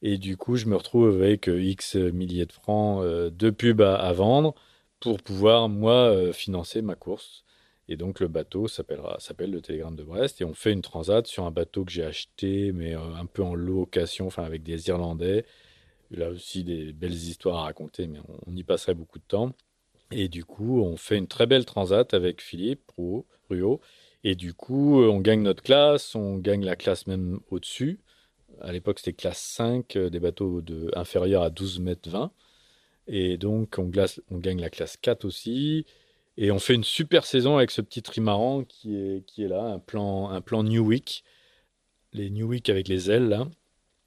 Et du coup, je me retrouve avec X milliers de francs de pub à, vendre pour pouvoir, moi, financer ma course. Et donc, le bateau s'appelle le Télégramme de Brest. Et on fait une transat sur un bateau que j'ai acheté, mais un peu en location, enfin, avec des Irlandais. Il a aussi des belles histoires à raconter, mais on, y passerait beaucoup de temps. Et du coup, on fait une très belle transat avec Philippe Ruot. Et du coup, on gagne notre classe, on gagne la classe même au-dessus. À l'époque, c'était classe 5, euh, des bateaux de, inférieurs à 12 mètres 20. Et donc, on, gagne la classe 4 aussi. Et on fait une super saison avec ce petit trimaran qui est, qui est là, un plan, un plan Newick. Les Newick avec les ailes, là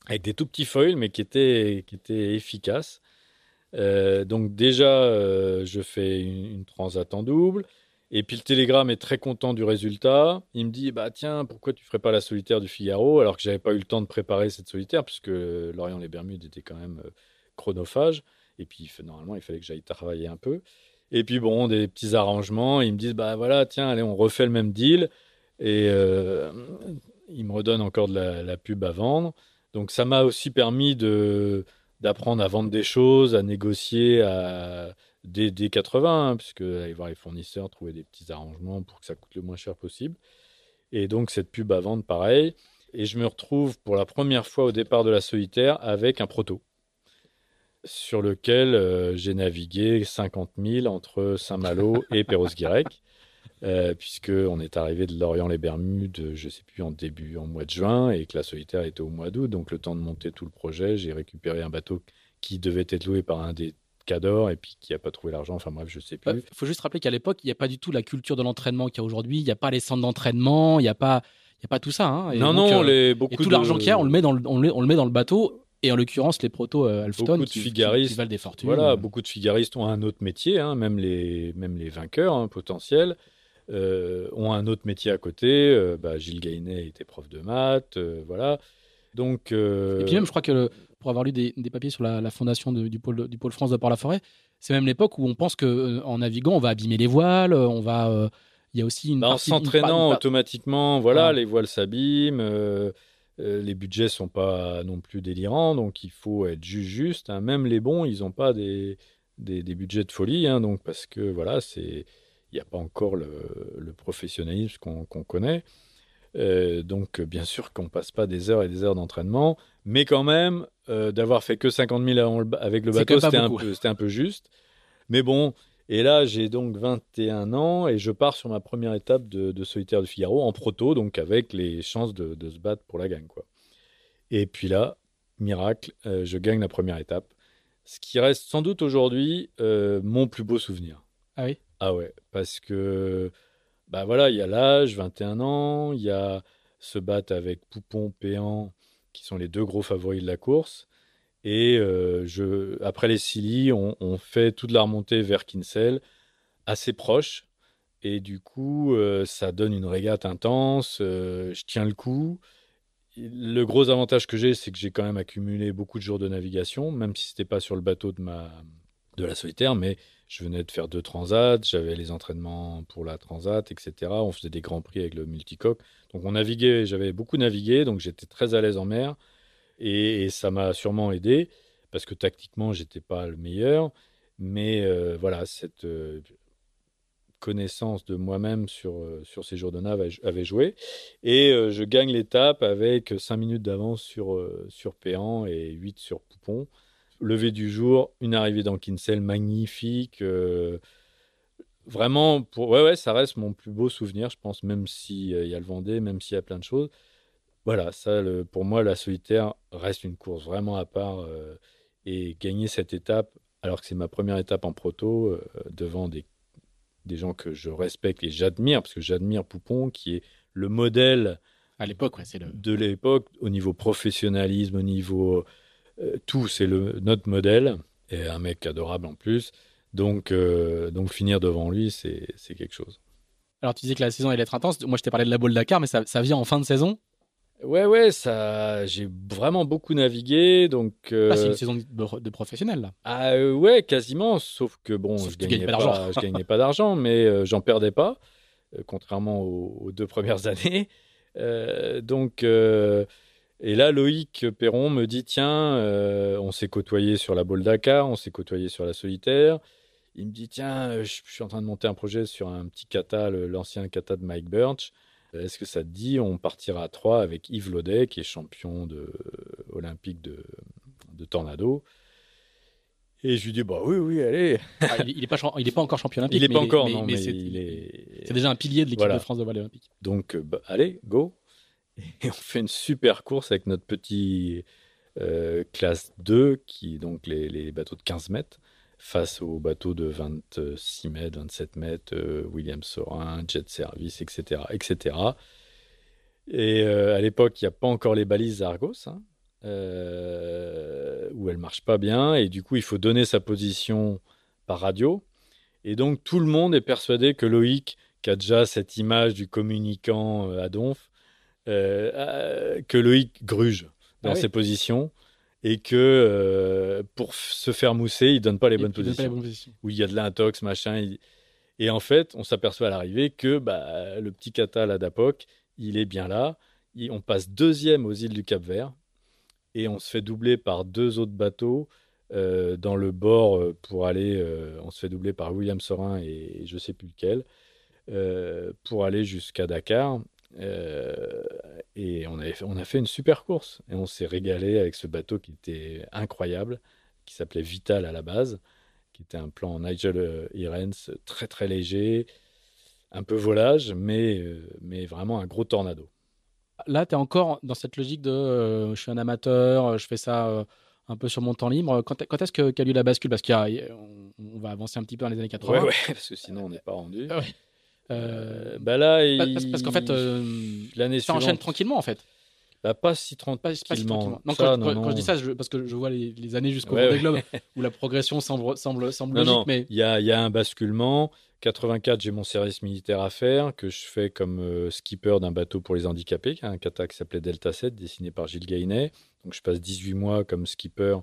avec des tout petits foils, mais qui étaient, qui étaient efficaces. Euh, donc déjà, euh, je fais une, transat en double. Et puis le télégramme est très content du résultat. Il me dit, bah tiens, pourquoi tu ferais pas la solitaire du Figaro Alors que j'avais pas eu le temps de préparer cette solitaire, puisque Lorient-les-Bermudes était quand même euh, chronophage. Et puis normalement, il fallait que j'aille travailler un peu. Et puis bon, des petits arrangements. Ils me disent, bah voilà, tiens, allez, on refait le même deal. Et ils me redonnent encore de la, pub à vendre. Donc ça m'a aussi permis d'apprendre à vendre des choses, à négocier à dès, 80, hein, puisque aller voir les fournisseurs, trouver des petits arrangements pour que ça coûte le moins cher possible. Et donc cette pub à vendre, pareil. Et je me retrouve pour la première fois au départ de la solitaire avec un proto sur lequel euh, j'ai navigué 50 000 entre Saint-Malo et Perros-Guirec. Euh, puisqu'on est arrivé de Lorient-les-Bermudes, je ne sais plus, en début, en mois de juin, et que la solitaire était au mois d'août. Donc, le temps de monter tout le projet, j'ai récupéré un bateau qui devait être loué par un des cadors et puis qui n'a pas trouvé l'argent. Enfin bref, je sais plus. Il faut juste rappeler qu'à l'époque, il n'y a pas du tout la culture de l'entraînement qu'il y a aujourd'hui. Il n'y a pas les centres d'entraînement, il n'y a pas, il a pas tout ça. Hein. non, non, euh, les, beaucoup et tout l'argent qu'il y a, on le met dans le, on le, met dans le bateau. Et en l'occurrence, les protos euh, qui, figaristes, valent des fortunes. Voilà, beaucoup de figaristes ont un autre métier, hein, même les, même les vainqueurs hein, potentiels. Euh, ont un autre métier à côté. Euh, bah, Gilles Gainet était prof de maths, euh, voilà. Donc, Et puis même, je crois que pour avoir lu des, papiers sur la, fondation du, pôle, du pôle France de Port-la-Forêt, c'est même l'époque où on pense qu'en naviguant, on va abîmer les voiles, on va... Il y a aussi une bah, En s'entraînant automatiquement, voilà, les voiles s'abîment, les budgets sont pas non plus délirants, donc il faut être juste juste. Hein. Même les bons, ils n'ont pas des, des, budgets de folie, hein, donc parce que voilà, c'est il n'y a pas encore le, professionnalisme qu'on connaît. Euh, donc, bien sûr qu'on passe pas des heures et des heures d'entraînement, mais quand même, euh, d'avoir fait que 50 000 avec le bateau, c'était un, un peu juste. Mais bon, et là, j'ai donc 21 ans et je pars sur ma première étape de, solitaire de Figaro en proto, donc avec les chances de, se battre pour la gagne. Quoi. Et puis là, miracle, euh, je gagne la première étape. Ce qui reste sans doute aujourd'hui mon plus beau souvenir. Ah oui? Ah ouais, parce que, bah voilà, il y a l'âge, 21 ans, il y a se battre avec Poupon, Péan, qui sont les deux gros favoris de la course. Et euh, je, après les Silly, on, fait toute la remontée vers Kinsell, assez proche. Et du coup, euh, ça donne une régate intense. Euh, je tiens le coup. Le gros avantage que j'ai, c'est que j'ai quand même accumulé beaucoup de jours de navigation, même si c'était pas sur le bateau de ma de la solitaire, mais je venais de faire deux transats, j'avais les entraînements pour la transat, etc. On faisait des grands prix avec le multicoque. Donc on naviguait, j'avais beaucoup navigué, donc j'étais très à l'aise en mer. Et, ça m'a sûrement aidé, parce que tactiquement, j'étais pas le meilleur. Mais euh, voilà, cette euh, connaissance de moi-même sur, euh, sur ces jours de nav avait joué. Et je gagne l'étape avec 5 minutes d'avance sur, sur Péan et 8 sur Poupon lever du jour, une arrivée dans Kinsell magnifique. Vraiment, pour... ouais, ouais, ça reste mon plus beau souvenir, je pense, même s'il y a le Vendée, même s'il y a plein de choses. Voilà, ça, le, pour moi, la solitaire reste une course vraiment à part. Euh, et gagner cette étape, alors que c'est ma première étape en proto, devant des, des gens que je respecte et j'admire, parce que j'admire Poupon, qui est le modèle à l'époque, ouais, c'est le... de l'époque au niveau professionnalisme, au niveau euh, tout, c'est le, notre modèle, et un mec adorable en plus. Donc, euh, donc finir devant lui, c'est quelque chose. Alors, tu disais que la saison allait être intense. Moi, je t'ai parlé de la boule Dakar, mais ça, ça vient en fin de saison Ouais, ouais, ça, j'ai vraiment beaucoup navigué, donc. Euh, ah, c'est une saison de, professionnel là. Ah ouais, quasiment, sauf que bon, je, gagnais pas, je gagnais pas d'argent, mais j'en perdais pas, contrairement aux, deux premières années. donc, et là, Loïc Perron me dit tiens, on s'est côtoyé sur la Bolle Dakar, on s'est côtoyé sur la solitaire. Il me dit tiens, je, suis en train de monter un projet sur un petit kata, l'ancien kata de Mike Birch. Est-ce que ça te dit On partira à trois avec Yves Laudet, qui est champion de, olympique de, de Tornado? Et je lui dis, bah oui, oui, allez. Ah, il n'est pas, est encore champion olympique. Il n'est pas encore, non, mais, il est. C'est déjà un pilier de l'équipe de France de volley olympique. Donc, bah, allez, go. Et on fait une super course avec notre petit euh, classe 2, qui donc les, les, bateaux de 15 mètres, face aux bateaux de 26 mètres, 27 mètres, euh, William Sorin, Jet Service, etc. etc. Et euh, à l'époque, il n'y a pas encore les balises Argos. Hein euh, où elle marche pas bien et du coup il faut donner sa position par radio. Et donc tout le monde est persuadé que Loïc, qui a déjà cette image du communicant euh, à Donf, que Loïc gruge dans ah ses positions et que pour se faire mousser, il donne pas les, bonnes, positions, Où il y a de l'intox, machin. Et en fait, on s'aperçoit à l'arrivée que bah, le petit kata là d'Apoc, il est bien là. on passe deuxième aux îles du Cap-Vert et on se fait doubler par deux autres bateaux euh, dans le bord euh, pour aller. Euh, on se fait doubler par William Sorin et, je sais plus lequel pour aller jusqu'à Dakar. Et on, avait, on a fait une super course et on s'est régalé avec ce bateau qui était incroyable, qui s'appelait Vital à la base, qui était un plan Nigel Irens très très léger, un peu volage, mais, mais vraiment un gros tornado là, tu es encore dans cette logique de euh, je suis un amateur, euh, je fais ça euh, un peu sur mon temps libre. Quand, est-ce qu'a eu la bascule? Parce qu'on on va avancer un petit peu dans les années 80. Ouais, parce que sinon on n'est pas rendu. Bah là, parce, qu'en fait, l'année ça enchaîne tranquillement en fait. Bah, pas si tranquillement. non, quand, je dis ça, parce que je vois les, années jusqu'au ouais, Globe où la progression semble, semble, semble logique. mais il y a, y a un basculement. 84, j'ai mon service militaire à faire, que je fais comme euh, skipper d'un bateau pour les handicapés, un kata qui s'appelait Delta 7, dessiné par Gilles Gainet. Donc je passe 18 mois comme skipper euh,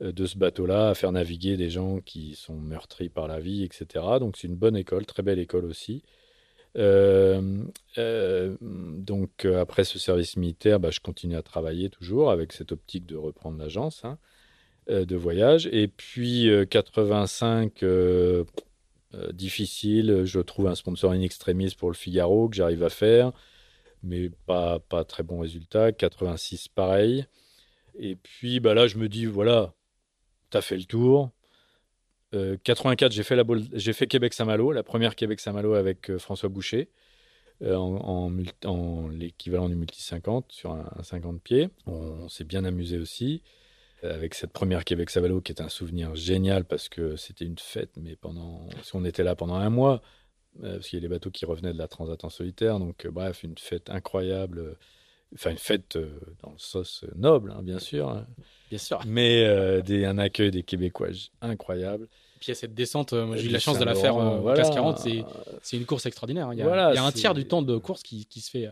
de ce bateau-là à faire naviguer des gens qui sont meurtris par la vie, etc. Donc c'est une bonne école, très belle école aussi. Euh, donc après ce service militaire, bah, je continue à travailler toujours avec cette optique de reprendre l'agence hein, de voyage. Et puis 85 euh, difficile. Je trouve un sponsoring extrémiste pour le Figaro que j'arrive à faire, mais pas, pas très bon résultat. 86, pareil. Et puis bah là, je me dis, voilà, fait le tour. 84, euh, j'ai fait, la fait Québec-Saint-Malo, la première Québec-Saint-Malo avec euh, François Boucher, en, en, l'équivalent du multi 50 sur un, un 50 pieds. On, s'est bien amusé aussi avec cette première Québec Savalo qui est un souvenir génial parce que c'était une fête, mais pendant, si on était là pendant un mois, euh, parce qu'il y a les bateaux qui revenaient de la Transat en solitaire, donc euh, bref, une fête incroyable, euh, enfin une fête dans le sauce noble, hein, bien sûr, hein. bien sûr, mais des, un accueil des Québécois incroyable. Et puis il y a cette descente, moi j'ai eu la chance de la faire en voilà. 40, c'est une course extraordinaire. Il y a, il y a un tiers du temps de course qui, qui se fait,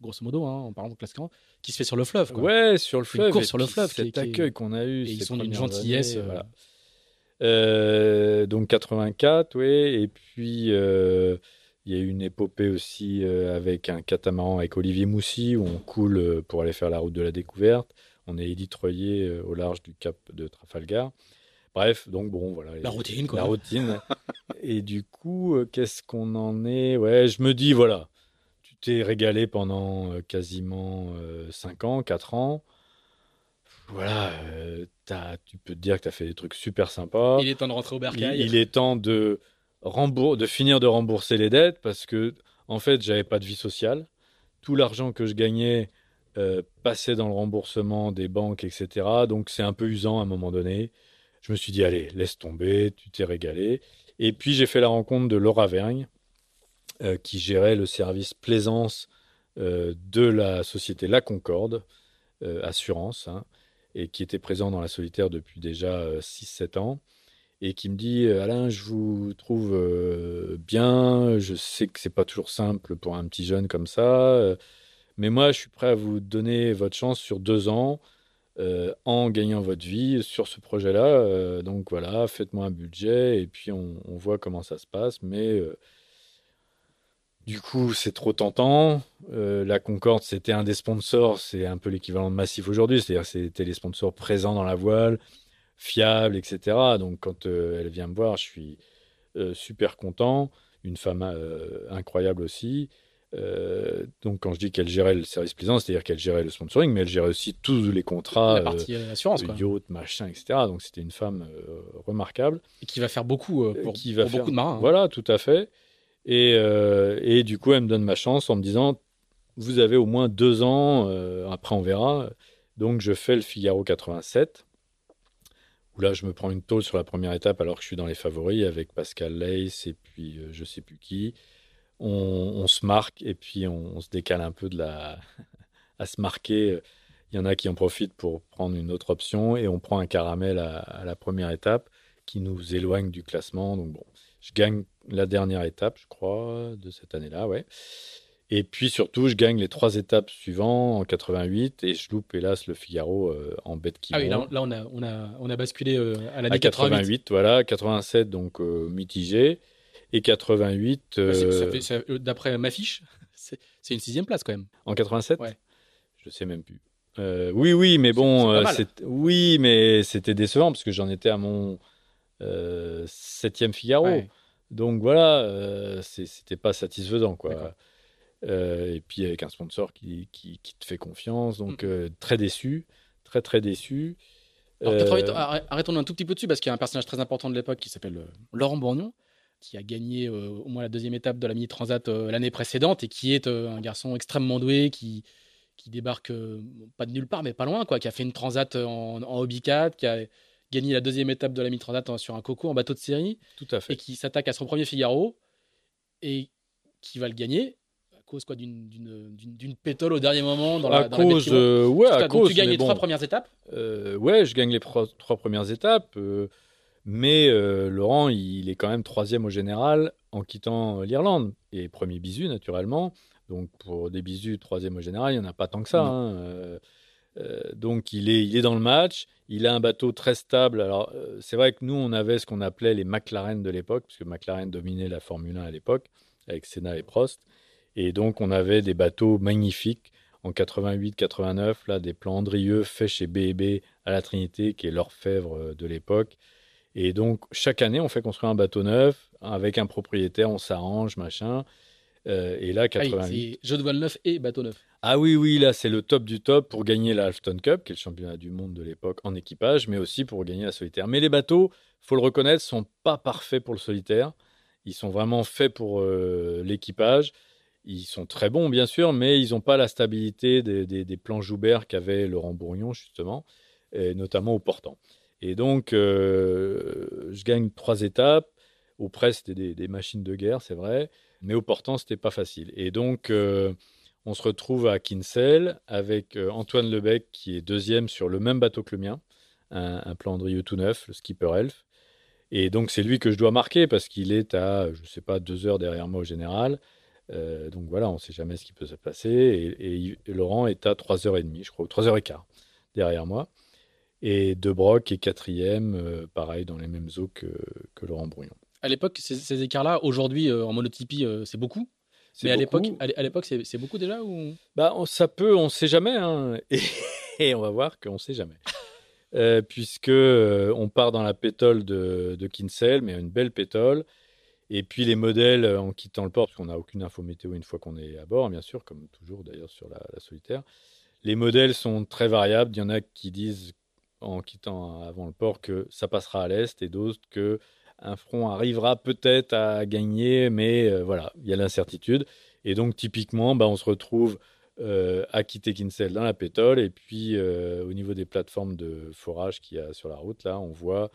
grosso modo, hein, en parlant de classe 40, qui se fait sur le fleuve. Quoi. Ouais, sur le fleuve. Une course sur le fleuve. Cet accueil qu'on a eu. ils sont d'une gentillesse. Euh, euh, donc 84, oui. Et puis, euh, il y a eu une épopée aussi avec un catamaran avec Olivier Moussy, où on coule pour aller faire la route de la découverte. On est éditroyé au large du cap de Trafalgar. Bref, donc bon, voilà. La routine, quoi. La routine. et du coup, qu'est-ce qu'on en est? Ouais, je me dis, voilà, t'es régalé pendant euh, quasiment 5 euh, ans, 4 ans. Voilà, euh, tu peux te dire que tu as fait des trucs super sympas. Il est temps de rentrer au bercail. Il, est temps de, de finir de rembourser les dettes parce que, en fait, j'avais pas de vie sociale. Tout l'argent que je gagnais passait dans le remboursement des banques, etc. Donc, c'est un peu usant à un moment donné. Je me suis dit, allez, laisse tomber, tu t'es régalé. Et puis, j'ai fait la rencontre de Laura Vergne, euh, qui gérait le service plaisance euh, de la société La Concorde euh, Assurance, hein, et qui était présent dans la solitaire depuis déjà 6-7 ans, et qui me dit Alain, je vous trouve bien, je sais que c'est pas toujours simple pour un petit jeune comme ça, mais moi je suis prêt à vous donner votre chance sur deux ans. en gagnant votre vie sur ce projet-là. donc voilà, faites-moi un budget et puis on, on, voit comment ça se passe. Mais Du coup, c'est trop tentant. la Concorde, c'était un des sponsors, c'est un peu l'équivalent de Massif aujourd'hui, c'est-à-dire c'était les sponsors présents dans la voile, fiables, etc. Donc quand elle vient me voir, je suis super content. Une femme incroyable aussi. Euh, donc, quand je dis qu'elle gérait le service plaisant, c'est-à-dire qu'elle gérait le sponsoring, mais elle gérait aussi tous les contrats, la partie euh, assurance, yacht, machin, etc. Donc, c'était une femme euh, remarquable. Et qui va faire beaucoup pour, qui va beaucoup de marins. Hein. Voilà, tout à fait. Et, et, du coup, elle me donne ma chance en me disant Vous avez au moins deux ans, après on verra. Donc, je fais le Figaro 87 où là je me prends une tôle sur la première étape alors que je suis dans les favoris avec Pascal Leys et puis je sais plus qui on, se marque et puis on, se décale un peu de la à se marquer. Il y en a qui en profitent pour prendre une autre option et on prend un caramel à, la première étape qui nous éloigne du classement. Donc bon, je gagne la dernière étape, je crois, de cette année-là, ouais. Et puis surtout, je gagne les trois étapes suivantes en 88 et je loupe hélas le Figaro euh, en bête qui Ah oui, là, on, a, on, a, on a basculé euh, à l'année 88. 88. Voilà, 87 donc euh, mitigé et 88. Euh, d'après ma fiche, c'est une sixième place quand même. En 87 Ouais. Je sais même plus. Oui, oui, mais bon, oui, mais c'était décevant parce que j'en étais à mon septième Figaro. Donc voilà, c'était pas satisfaisant, quoi. Et puis avec un sponsor qui, qui, te fait confiance, donc mm. très déçu, très très déçu. arrêtons un tout petit peu dessus parce qu'il y a un personnage très important de l'époque qui s'appelle Laurent Bourgnon qui a gagné euh, au moins la deuxième étape de la Mini Transat euh, l'année précédente et qui est euh, un garçon extrêmement doué qui, qui débarque pas de nulle part mais pas loin quoi, qui a fait une Transat en, en Hobby 4, qui a gagné la deuxième étape de la Mini Transat sur un coco en bateau de série. Tout à fait. Et qui s'attaque à son premier Figaro et qui va le gagner cause quoi d'une pétole au dernier moment dans à la, cause ouais à cause tu gagnes les trois premières étapes ouais je gagne les trois premières étapes mais euh, Laurent, il est quand même troisième au général en quittant l'Irlande. Et premier bisu, naturellement. Donc pour des bisous, troisième au général, il n'y en a pas tant que ça. Hein. Euh, euh, donc il est, il est dans le match. Il a un bateau très stable. Alors c'est vrai que nous, on avait ce qu'on appelait les McLaren de l'époque, puisque McLaren dominait la Formule 1 à l'époque, avec Senna et Prost. Et donc on avait des bateaux magnifiques en 88-89, là, des plans Andrieux faits chez B&B à la Trinité, qui est l'orfèvre de l'époque. Et donc, chaque année, on fait construire un bateau neuf avec un propriétaire, on s'arrange, machin. Euh, et là, 88. Ah jeu de voile neuf et bateau neuf. Ah oui, oui, là, c'est le top du top pour gagner la Halfton Cup, qui est le championnat du monde de l'époque en équipage, mais aussi pour gagner la solitaire. Mais les bateaux, faut le reconnaître, sont pas parfaits pour le solitaire. Ils sont vraiment faits pour euh, l'équipage. Ils sont très bons, bien sûr, mais ils n'ont pas la stabilité des, des plans Joubert qu'avait Laurent Bourgnon, justement, et notamment au portant. Et donc, euh, je gagne trois étapes. Au près, c'était des, machines de guerre, c'est vrai. Mais au portant, c'était pas facile. Et donc, euh, on se retrouve à Kinsell avec euh, Antoine Lebec, qui est deuxième sur le même bateau que le mien, un, un Plandrieux tout neuf, le Skipper Elf. Et donc, c'est lui que je dois marquer parce qu'il est à, je ne sais pas, deux heures derrière moi au général. Donc voilà, on ne sait jamais ce qui peut se passer. Et, et, Laurent est à trois heures et demie, je crois, trois heures et quart derrière moi. Et De Broc est quatrième, euh, pareil, dans les mêmes eaux que, que Laurent Brouillon. À l'époque, ces, écarts-là, aujourd'hui, euh, en monotypie, euh, c'est beaucoup? Mais à l'époque, à l'époque, c'est beaucoup déjà ou? Bah, ça peut, on ne sait jamais, hein. et, on va voir qu'on ne sait jamais, puisque on part dans la pétole de, de mais une belle pétole, et puis les modèles en quittant le port, parce qu'on n'a aucune info météo une fois qu'on est à bord, bien sûr, comme toujours d'ailleurs sur la, solitaire. Les modèles sont très variables. Il y en a qui disent en quittant avant le port que ça passera à l'est et d'autres que un front arrivera peut-être à gagner, mais euh, voilà, il y a l'incertitude. Et donc typiquement, bah, on se retrouve euh, à quitter Kinsell dans la pétole et puis euh, au niveau des plateformes de forage qu'il y a sur la route, là, on voit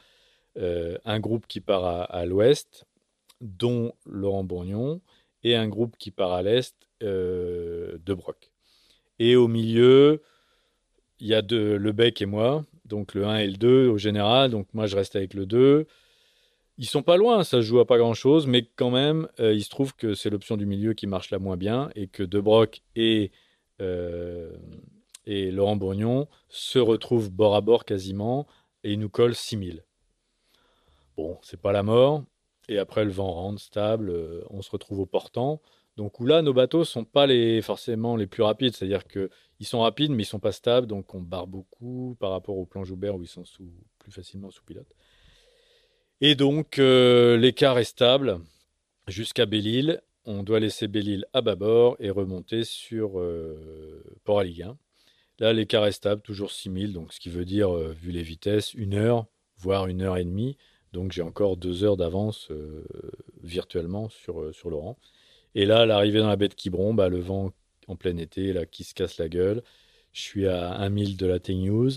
un groupe qui part à, l'ouest, dont Laurent Bourgnon, et un groupe qui part à l'est de Broc. Et au milieu, il y a de Lebec et moi, donc le 1 et le 2 au général. Donc moi, je reste avec le 2. Ils sont pas loin, ça joue à pas grand chose, mais quand même, euh, il se trouve que c'est l'option du milieu qui marche la moins bien et que De Broc et, euh, Laurent Bourgnon se retrouvent bord à bord quasiment et ils nous collent 6000. Bon, c'est pas la mort. Et après, le vent rentre stable, euh, on se retrouve au portant. Donc où là, nos bateaux sont pas forcément les plus rapides, c'est-à-dire qu'ils sont rapides, mais ils sont pas stables, donc on barre beaucoup par rapport au plan Joubert où ils sont plus facilement sous pilote. Et donc euh, l'écart est stable jusqu'à Belle-Île. On doit laisser Belle-Île à bâbord et remonter sur euh, Port-Aliguin. Là, l'écart est stable, toujours 6000, donc ce qui veut dire, vu les vitesses, une heure, voire une heure et demie. Donc j'ai encore deux heures d'avance virtuellement sur, sur Laurent. Et là, l'arrivée dans la baie de Quiberon, bah, le vent en plein été, là, qui se casse la gueule. Je suis à 1 mille de la T-News.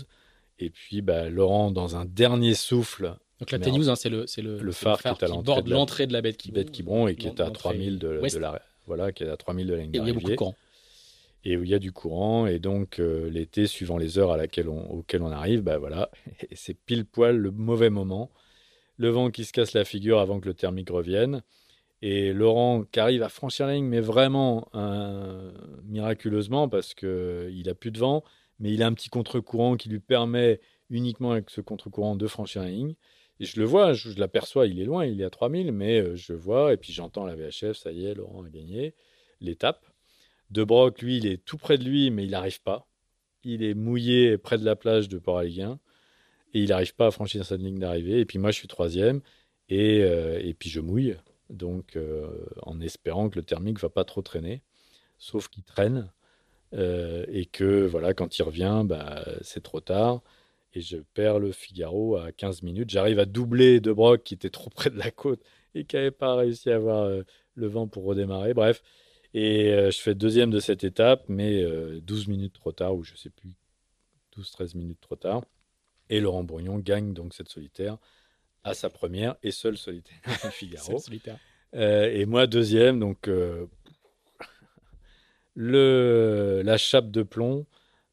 Et puis, bah, Laurent, dans un dernier souffle. Donc la T-News, hein, c'est le, le, le, phare, qui, est à borde l'entrée de la baie de Quiberon. Baie de Quiberon et qui est à 3000 de, de, la, voilà, qui est à 3000 de la ligne Et où il y a beaucoup de courant. Et où il y a du courant. Et donc, euh, l'été, suivant les heures à laquelle on, auxquelles on arrive, bah voilà, c'est pile poil le mauvais moment. Le vent qui se casse la figure avant que le thermique revienne. Et Laurent qui arrive à franchir la ligne, mais vraiment miraculeusement, parce qu'il n'a plus de vent, mais il a un petit contre-courant qui lui permet uniquement avec ce contre-courant de franchir la ligne. Et je le vois, je, l'aperçois, il est loin, il est à 3000, mais euh, je vois, et puis j'entends la VHF, ça y est, Laurent a gagné l'étape. De Broc, lui, il est tout près de lui, mais il n'arrive pas. Il est mouillé près de la plage de Port-Aliguin, et il n'arrive pas à franchir cette ligne d'arrivée. Et puis moi, je suis troisième, et, euh, puis je mouille donc euh, en espérant que le thermique va pas trop traîner, sauf qu'il traîne euh, et que voilà quand il revient, bah, c'est trop tard et je perds le Figaro à 15 minutes. J'arrive à doubler De Broc qui était trop près de la côte et qui n'avait pas réussi à avoir le vent pour redémarrer. Bref, et je fais deuxième de cette étape, mais 12 minutes trop tard, ou je sais plus, 12-13 minutes trop tard. Et Laurent Bourgnon gagne donc cette solitaire à sa première et seule solitaire Figaro. Euh, et moi deuxième, donc euh, le la chape de plomb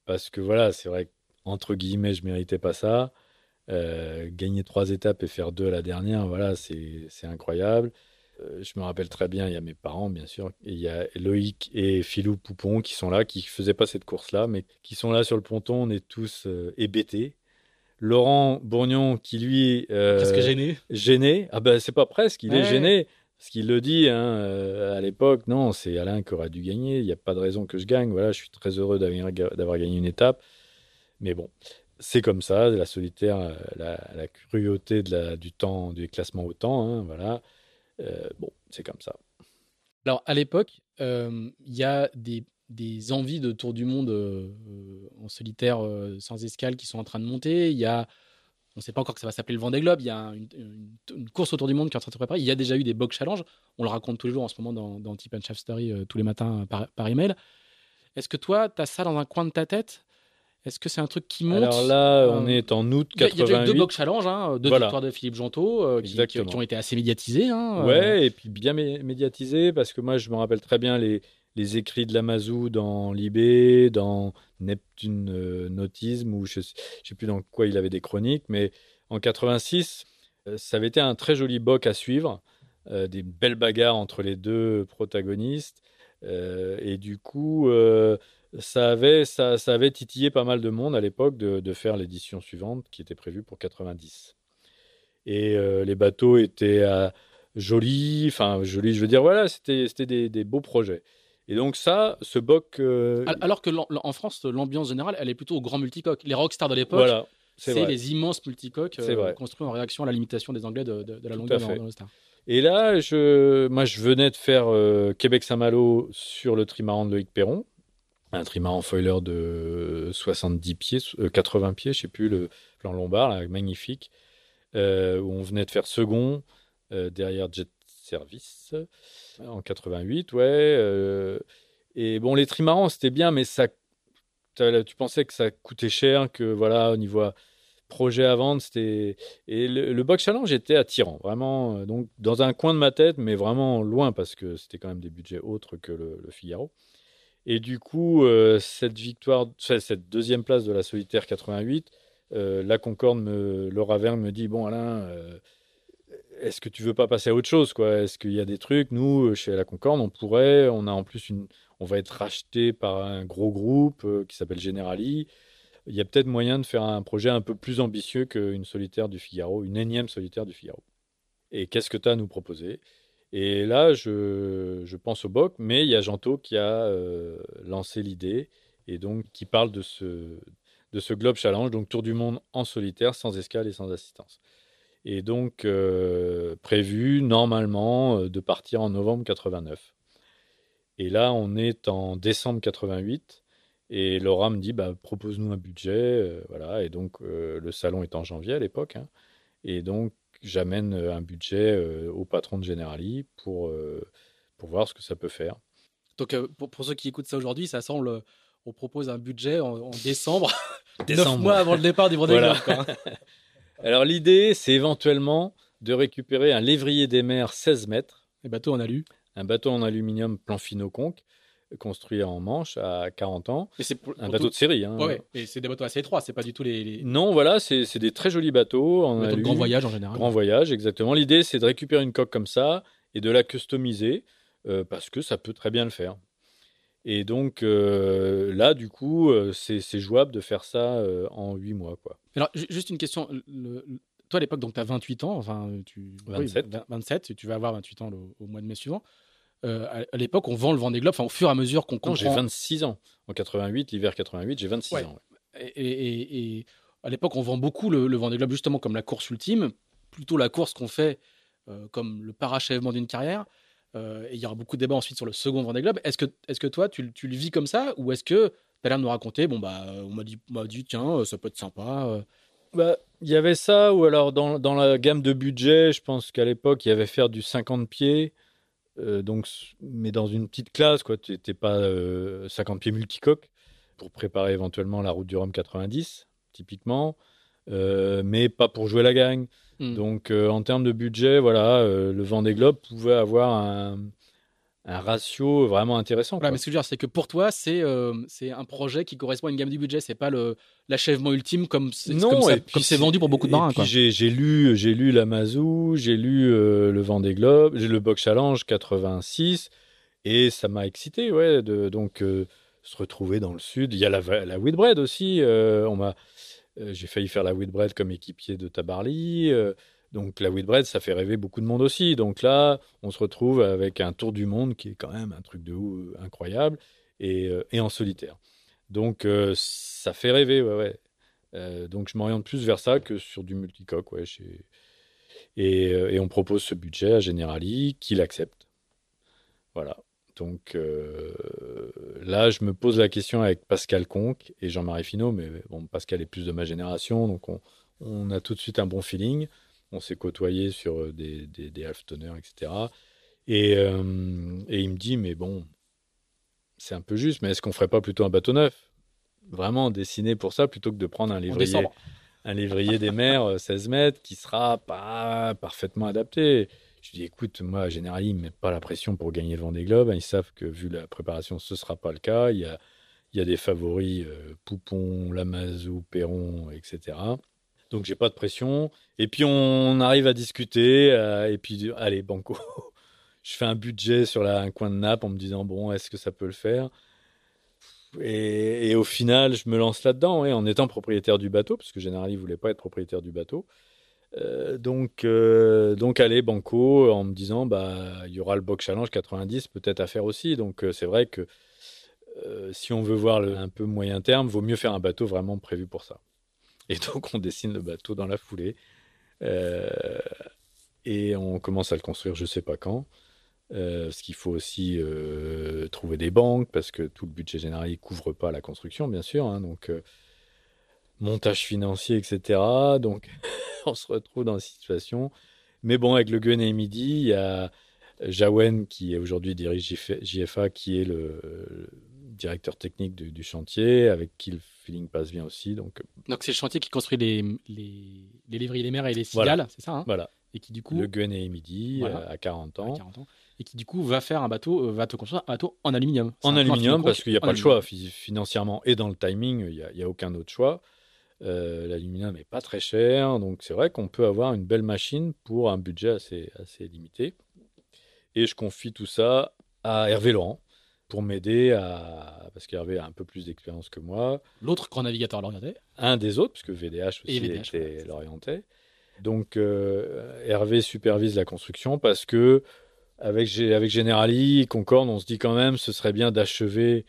parce que voilà, c'est vrai entre guillemets, je méritais pas ça. Euh, gagner trois étapes et faire deux à la dernière, voilà, c'est incroyable. je me rappelle très bien, il y a mes parents, bien sûr, et il y a Loïc et Philou Poupon qui sont là, qui faisaient pas cette course-là, mais qui sont là sur le ponton. On est tous hébétés. Laurent Bourgnon qui lui euh, presque gêné. gêné. Ah ben c'est pas presque il est gêné. Parce qu'il le dit hein, euh, à l'époque non c'est Alain qui aura dû gagner. Il n'y a pas de raison que je gagne. Voilà je suis très heureux d'avoir gagné une étape. Mais bon c'est comme ça la solitaire euh, la, cruauté de la, du temps du classement au temps hein, voilà. Bon c'est comme ça. Alors à l'époque il y a des des envies de tour du monde euh, en solitaire euh, sans escale qui sont en train de monter. Il y a, on ne sait pas encore que ça va s'appeler le Vendée Globe. Il y a une, course autour du monde qui est en train de se préparer. Il y a déjà eu des box challenge. On le raconte tous les jours en ce moment dans, dans Tip and Chef Story euh, tous les matins par, par email. Est-ce que toi, tu as ça dans un coin de ta tête? Est-ce que c'est un truc qui monte? Alors là, on est en août 88. Il y a déjà eu deux box challenge, hein, deux victoires de Philippe Jonto, qui, qui, ont été assez médiatisées. Hein, ouais, et puis bien médiatisées, parce que moi, je me rappelle très bien les, les écrits de Lamazou dans Libé, dans Neptune euh, Nautisme, ou je ne sais plus dans quoi il avait des chroniques, mais en 86, euh, ça avait été un très joli boc à suivre, euh, des belles bagarres entre les deux protagonistes, et du coup, ça, avait, ça, avait titillé pas mal de monde à l'époque de, faire l'édition suivante, qui était prévue pour 90. Et les bateaux étaient jolis, enfin jolis, je veux dire, voilà, c'était des beaux projets. Et donc ça, ce boc... Euh, alors que en France, l'ambiance générale, elle est plutôt au grand multicoque. Les rockstars de l'époque, c'est les immenses multicoques euh, construits en réaction à la limitation des Anglais de, la longueur dans, le Star. Et là, je, moi, je venais de faire euh, Québec-Saint-Malo sur le trimaran de Loïc Perron, un trimaran foiler de 70 pieds, 80 pieds, je sais plus, le plan lombard, magnifique, où on venait de faire second derrière Jet Service en 88, ouais. Euh, et bon, les trimarans, c'était bien, mais ça, tu pensais que ça coûtait cher, que voilà, au niveau projet à vendre, c'était. Et le, box challenge était attirant, vraiment. Euh, donc, dans un coin de ma tête, mais vraiment loin, parce que c'était quand même des budgets autres que le, Figaro. Et du coup, euh, cette victoire, cette deuxième place de la solitaire 88, la Concorde, me, Laura Verne me dit Bon, Alain, est-ce que tu veux pas passer à autre chose quoi? Est-ce qu'il y a des trucs? Nous, chez la Concorde, on pourrait. On a en plus une. On va être racheté par un gros groupe euh, qui s'appelle Generali. Il y a peut-être moyen de faire un projet un peu plus ambitieux qu'une solitaire du Figaro, une énième solitaire du Figaro. Et qu'est-ce que tu as à nous proposer? Et là, je, pense au BOC, mais il y a Janto qui a lancé l'idée et donc qui parle de ce, de ce Globe Challenge, donc tour du monde en solitaire, sans escale et sans assistance. Et donc prévu normalement de partir en novembre 89. Et là, on est en décembre 88. Et Laura me dit, bah, propose-nous un budget. Euh, voilà. Et donc, euh, le salon est en janvier à l'époque. Hein. et donc, j'amène euh, un budget au patron de Generali pour, pour voir ce que ça peut faire. Donc, pour, pour, ceux qui écoutent ça aujourd'hui, ça semble. On propose un budget en, décembre, neuf mois avant le départ du Vendée voilà. Hein. Alors, l'idée, c'est éventuellement de récupérer un lévrier des mers 16 mètres. Les bateaux en alu un bateau en aluminium plan fino-conque construit en Manche à 40 ans. c'est un bateau de série. Hein. Ouais, Et c'est des bateaux assez étroits, c'est pas du tout les. Non, voilà, c'est des très jolis bateaux. En de grand voyage en général. Grand voyage, exactement. L'idée, c'est de récupérer une coque comme ça et de la customiser euh, parce que ça peut très bien le faire. Et donc euh, là, du coup, euh, c'est jouable de faire ça en 8 mois. Quoi. Alors, juste une question. toi, à l'époque, tu as 28 ans, enfin, tu... 27. 27, tu vas avoir 28 ans au mois de mai suivant. Euh, à, l'époque, on vend le Vendée Globe, enfin, au fur et à mesure qu'on comprend. j'ai 26 ans. En 88, l'hiver 88, j'ai 26 ans. Et, à l'époque, on vend beaucoup le, le, Vendée Globe justement comme la course ultime, plutôt la course qu'on fait euh, comme le parachèvement d'une carrière. Euh, et il y aura beaucoup de débats ensuite sur le second Vendée Globe. Est-ce que, est que toi, tu, le vis comme ça ou est-ce que tu as l'air de nous raconter, bon, bah, on m'a dit, dit, tiens, ça peut être sympa bah, il y avait ça, ou alors dans, dans, la gamme de budget, je pense qu'à l'époque, il y avait faire du 50 pieds, euh, donc, mais dans une petite classe, quoi. Tu n'étais pas 50 euh, pieds multicoque pour préparer éventuellement la route du Rhum 90, typiquement, euh, mais pas pour jouer la gagne. Hmm. Donc, en termes de budget, voilà, le Vendée Globe pouvait avoir un, un ratio vraiment intéressant. mais ce que je veux dire, c'est que pour toi, c'est euh, c'est un projet qui correspond à une gamme du budget. C'est pas l'achèvement ultime comme c'est vendu pour beaucoup de marins. J'ai lu j'ai lu l'Amazou, j'ai lu euh, le Vendée Globe, j'ai le Box Challenge 86 et ça m'a excité, ouais. De, donc euh, se retrouver dans le sud. Il y a la, la Whitbread aussi. on m'a j'ai failli faire la Whitbread comme équipier de Tabarly. Donc la Whitbread, ça fait rêver beaucoup de monde aussi. Donc là, on se retrouve avec un tour du monde qui est quand même un truc de ouf, incroyable et, euh, en solitaire. Donc euh, ça fait rêver, ouais, ouais. Euh, donc je m'oriente plus vers ça que sur du multicoque, ouais. Et, et, on propose ce budget à Generali, qu'il accepte. Voilà. Donc là, je me pose la question avec Pascal Conque et Jean-Marie Finot, mais bon, Pascal est plus de ma génération, donc on, on a tout de suite un bon feeling on s'est côtoyé sur euh, des, des, des half-toners, etc. Et, euh, et, il me dit, mais bon, c'est un peu juste, mais est-ce qu'on ferait pas plutôt un bateau neuf? Vraiment dessiné pour ça, plutôt que de prendre un lévrier, un lévrier des mers 16 euh, mètres qui sera pas parfaitement adapté. Je dis, écoute, moi, Generali, ils ne mettent pas la pression pour gagner le Vendée Globe. Ils savent que, vu la préparation, ce ne sera pas le cas. Il y a, il y a des favoris, Poupon, Lamazou, Perron, etc. Donc j'ai pas de pression. Et puis on arrive à discuter. Euh, et puis allez, banco. je fais un budget sur un coin de nappe en me disant bon, est-ce que ça peut le faire? Et, au final, je me lance là-dedans, en étant propriétaire du bateau, parce que Generali voulait pas être propriétaire du bateau. Euh, donc, euh, donc allez, banco, en me disant bah il y aura le Box Challenge 90 peut-être à faire aussi. Donc c'est vrai que si on veut voir un peu moyen terme, vaut mieux faire un bateau vraiment prévu pour ça. Et donc, on dessine le bateau dans la foulée. Euh, et on commence à le construire, je sais pas quand. Euh, parce qu'il faut aussi euh, trouver des banques, parce que tout le budget général ne couvre pas la construction, bien sûr. Hein. donc, montage financier, etc. Donc, on se retrouve dans la situation. Mais bon, avec le Gun et Midi, il y a Jawen, qui aujourd'hui dirige JFA, qui est le, directeur technique du, chantier, avec qui le feeling passe bien aussi. Donc, euh, donc c'est le chantier qui construit les, les, les lévriers des mers et les cigales, c'est ça hein? Voilà. Et qui du coup. Le Guenet Midi euh, à, 40 ans. Et qui du coup va faire un bateau, euh, va te construire un bateau en aluminium. En aluminium, parce qu'il n'y a pas le choix financièrement et dans le timing, il n'y a, a, aucun autre choix. L'aluminium n'est pas très cher, donc c'est vrai qu'on peut avoir une belle machine pour un budget assez, assez limité. Et je confie tout ça à Hervé Laurent, pour m'aider à. Parce qu'Hervé a un peu plus d'expérience que moi. L'autre grand navigateur l'orientait Un des autres, puisque VDH aussi était l'orientait. Donc euh, Hervé supervise la construction parce que avec, avec Generali, Concorde, on se dit quand même, ce serait bien d'achever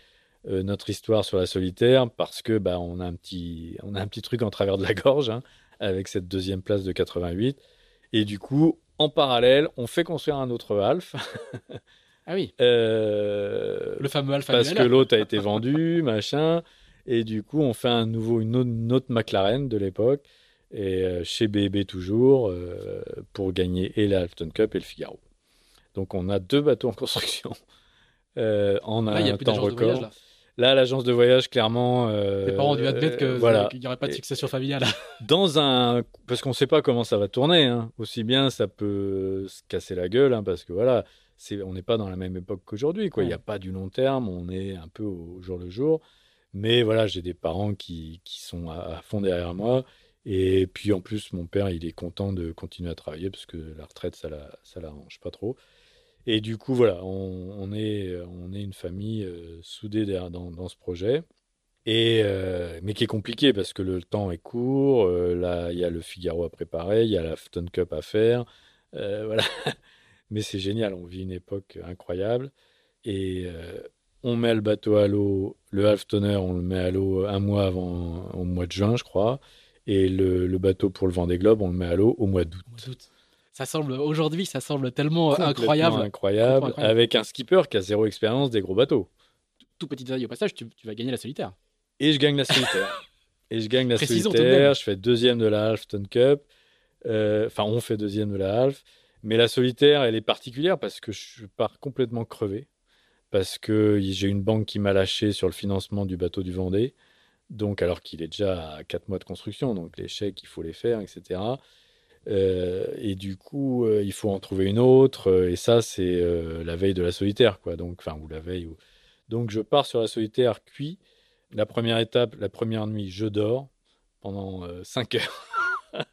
notre histoire sur la solitaire parce que bah, on, a un petit, on a un petit truc en travers de la gorge hein, avec cette deuxième place de 88. Et du coup, en parallèle, on fait construire un autre Alf. ah oui. Euh, le fameux Alf. Parce que l'autre a été vendu, machin. Et du coup, on fait un nouveau, une autre, McLaren de l'époque, et euh, chez BB toujours, euh, pour gagner et la Halfton Cup et le Figaro. Donc, on a deux bateaux en construction en un temps record. Là, l'agence de voyage, clairement. Euh, Les parents dû admettre qu'il voilà. n'y aurait pas de succession familiale. Dans un. Parce qu'on ne sait pas comment ça va tourner. Hein. Aussi bien, ça peut se casser la gueule, hein, parce que voilà, on n'est pas dans la même époque qu'aujourd'hui. Il n'y a pas du long terme, on est un peu au jour le jour. Mais voilà, j'ai des parents qui, qui sont à, fond derrière moi. Et puis en plus, mon père, il est content de continuer à travailler parce que la retraite, ça ne l'arrange pas trop. Et du coup, voilà, on, est, on est une famille euh, soudée dans, ce projet. Et, euh, mais qui est compliqué parce que le temps est court. Euh, là, il y a le Figaro à préparer, il y a la Fton Cup à faire. voilà. mais c'est génial, on vit une époque incroyable. Et on met le bateau à l'eau, le half tonner, on le met à l'eau un mois avant, au mois de juin, je crois. Et le, le bateau pour le Vendée Globe, on le met à l'eau au mois d'août ça semble aujourd'hui, ça semble tellement euh, incroyable. incroyable. avec un skipper qui a zéro expérience des gros bateaux. Tout, petit détail au passage, tu, vas gagner la solitaire. Et je gagne la solitaire. et je gagne la solitaire. Je fais deuxième de la Halfton Cup. Euh, enfin, on fait deuxième de la Half. Mais la solitaire, elle est particulière parce que je pars complètement crevé. Parce que j'ai une banque qui m'a lâché sur le financement du bateau du Vendée. Donc, alors qu'il est déjà à 4 mois de construction. Donc, les chèques, il faut les faire, etc. Euh, et du coup, euh, il faut en trouver une autre. Euh, et ça, c'est la veille de la solitaire, quoi. Donc, enfin, ou la veille. Donc, je pars sur la solitaire cuit. La première étape, la première nuit, je dors pendant 5 heures.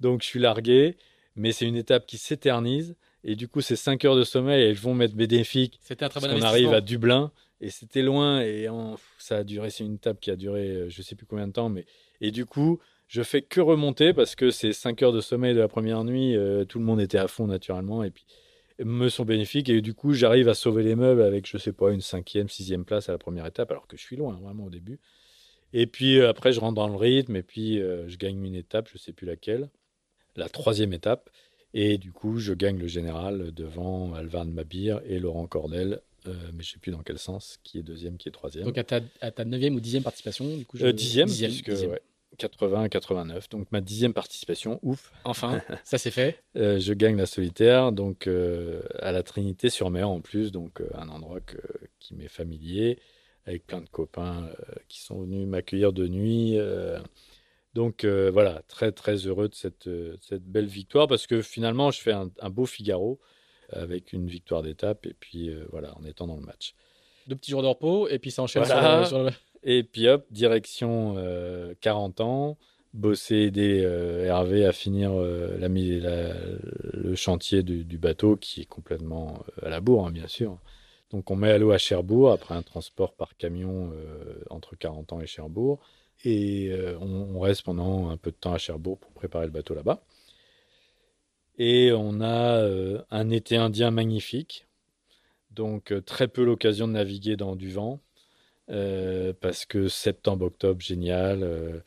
Donc, je suis largué, mais c'est une étape qui s'éternise. Et du coup, ces 5 heures de sommeil, elles vont m'être bénéfiques. C'était un très bon On arrive à Dublin et c'était loin et ça a duré. C'est une étape qui a duré, je sais plus combien de temps, mais et du coup, je fais que remonter parce que ces 5 heures de sommeil de la première nuit, euh, tout le monde était à fond naturellement et puis me sont bénéfiques et du coup j'arrive à sauver les meubles avec je sais pas une cinquième, sixième place à la première étape alors que je suis loin vraiment au début. Et puis euh, après je rentre dans le rythme et puis euh, je gagne une étape, je sais plus laquelle, la troisième étape et du coup je gagne le général devant Alvan Mabir et Laurent Cordel. mais je sais plus dans quel sens, qui est deuxième, qui est troisième. Donc à ta, à ta neuvième ou dixième participation, du coup dixième, puisque, Ouais. 80 89. Donc ma dixième participation, ouf. Enfin, ça c'est fait. Euh, je gagne la solitaire, donc euh, à la Trinité-sur-Mer en plus, donc euh, un endroit qui m'est familier, avec plein de copains qui sont venus m'accueillir de nuit. donc voilà, très très heureux de cette, cette belle victoire parce que finalement je fais un, beau Figaro avec une victoire d'étape et puis voilà, en étant dans le match. Deux petits jours de repos et puis ça enchaîne sur, le... Et puis hop, direction 40 euh, ans, bosser, aider euh, Hervé à finir euh, le chantier du, bateau qui est complètement à la bourre, hein, bien sûr. Donc on met à l'eau à Cherbourg après un transport par camion entre 40 ans et Cherbourg. Et on, reste pendant un peu de temps à Cherbourg pour préparer le bateau là-bas. Et on a un été indien magnifique. Donc très peu l'occasion de naviguer dans du vent. Euh, parce que septembre-octobre, génial. Euh,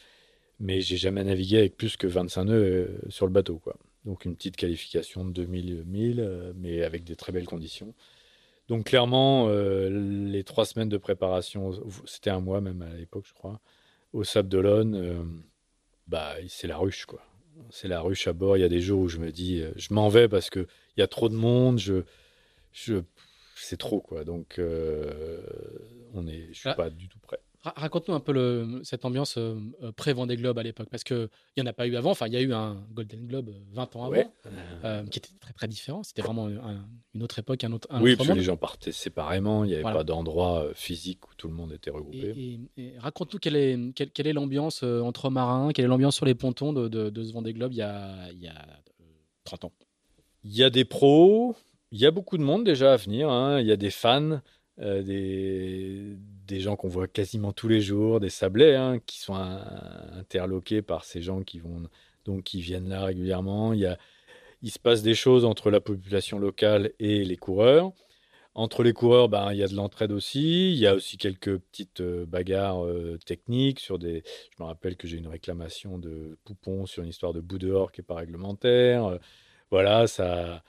mais j'ai jamais navigué avec plus que 25 nœuds euh, sur le bateau. Quoi. Donc une petite qualification de 2000-1000, mais avec des très belles conditions. Donc clairement, les trois semaines de préparation, c'était un mois même à l'époque, je crois, au Sable d'Olonne, bah, c'est la ruche, quoi. C'est la ruche à bord. Il y a des jours où je me dis, je m'en vais parce qu'il y a trop de monde, je, je, c'est trop, quoi. Donc, on est, je suis ah. pas du tout prêt. Raconte-nous un peu le, cette ambiance euh, euh, pré-Vendée Globe à l'époque, parce qu'il n'y en a pas eu avant. Enfin, il y a eu un Golden Globe 20 ans avant, euh, qui était très très différent. C'était vraiment une autre époque, un autre, un oui, autre puis les gens partaient séparément. Il n'y avait pas d'endroit physique où tout le monde était regroupé. Et, raconte-nous quelle est, quelle, est l'ambiance entre marins, quelle est l'ambiance sur les pontons de, de, ce Vendée Globe il y a, il y a 30 ans. Il y a des pros, il y a beaucoup de monde déjà à venir. Hein. Il y a des fans. Euh, des, gens qu'on voit quasiment tous les jours, des sablés hein, qui sont interloqués par ces gens qui vont donc qui viennent là régulièrement. Il y a, il se passe des choses entre la population locale et les coureurs. Entre les coureurs, ben, il y a de l'entraide aussi. Il y a aussi quelques petites euh, bagarres euh, techniques sur des. Je me rappelle que j'ai une réclamation de Poupon sur une histoire de bout dehors qui n'est pas réglementaire. Voilà, ça.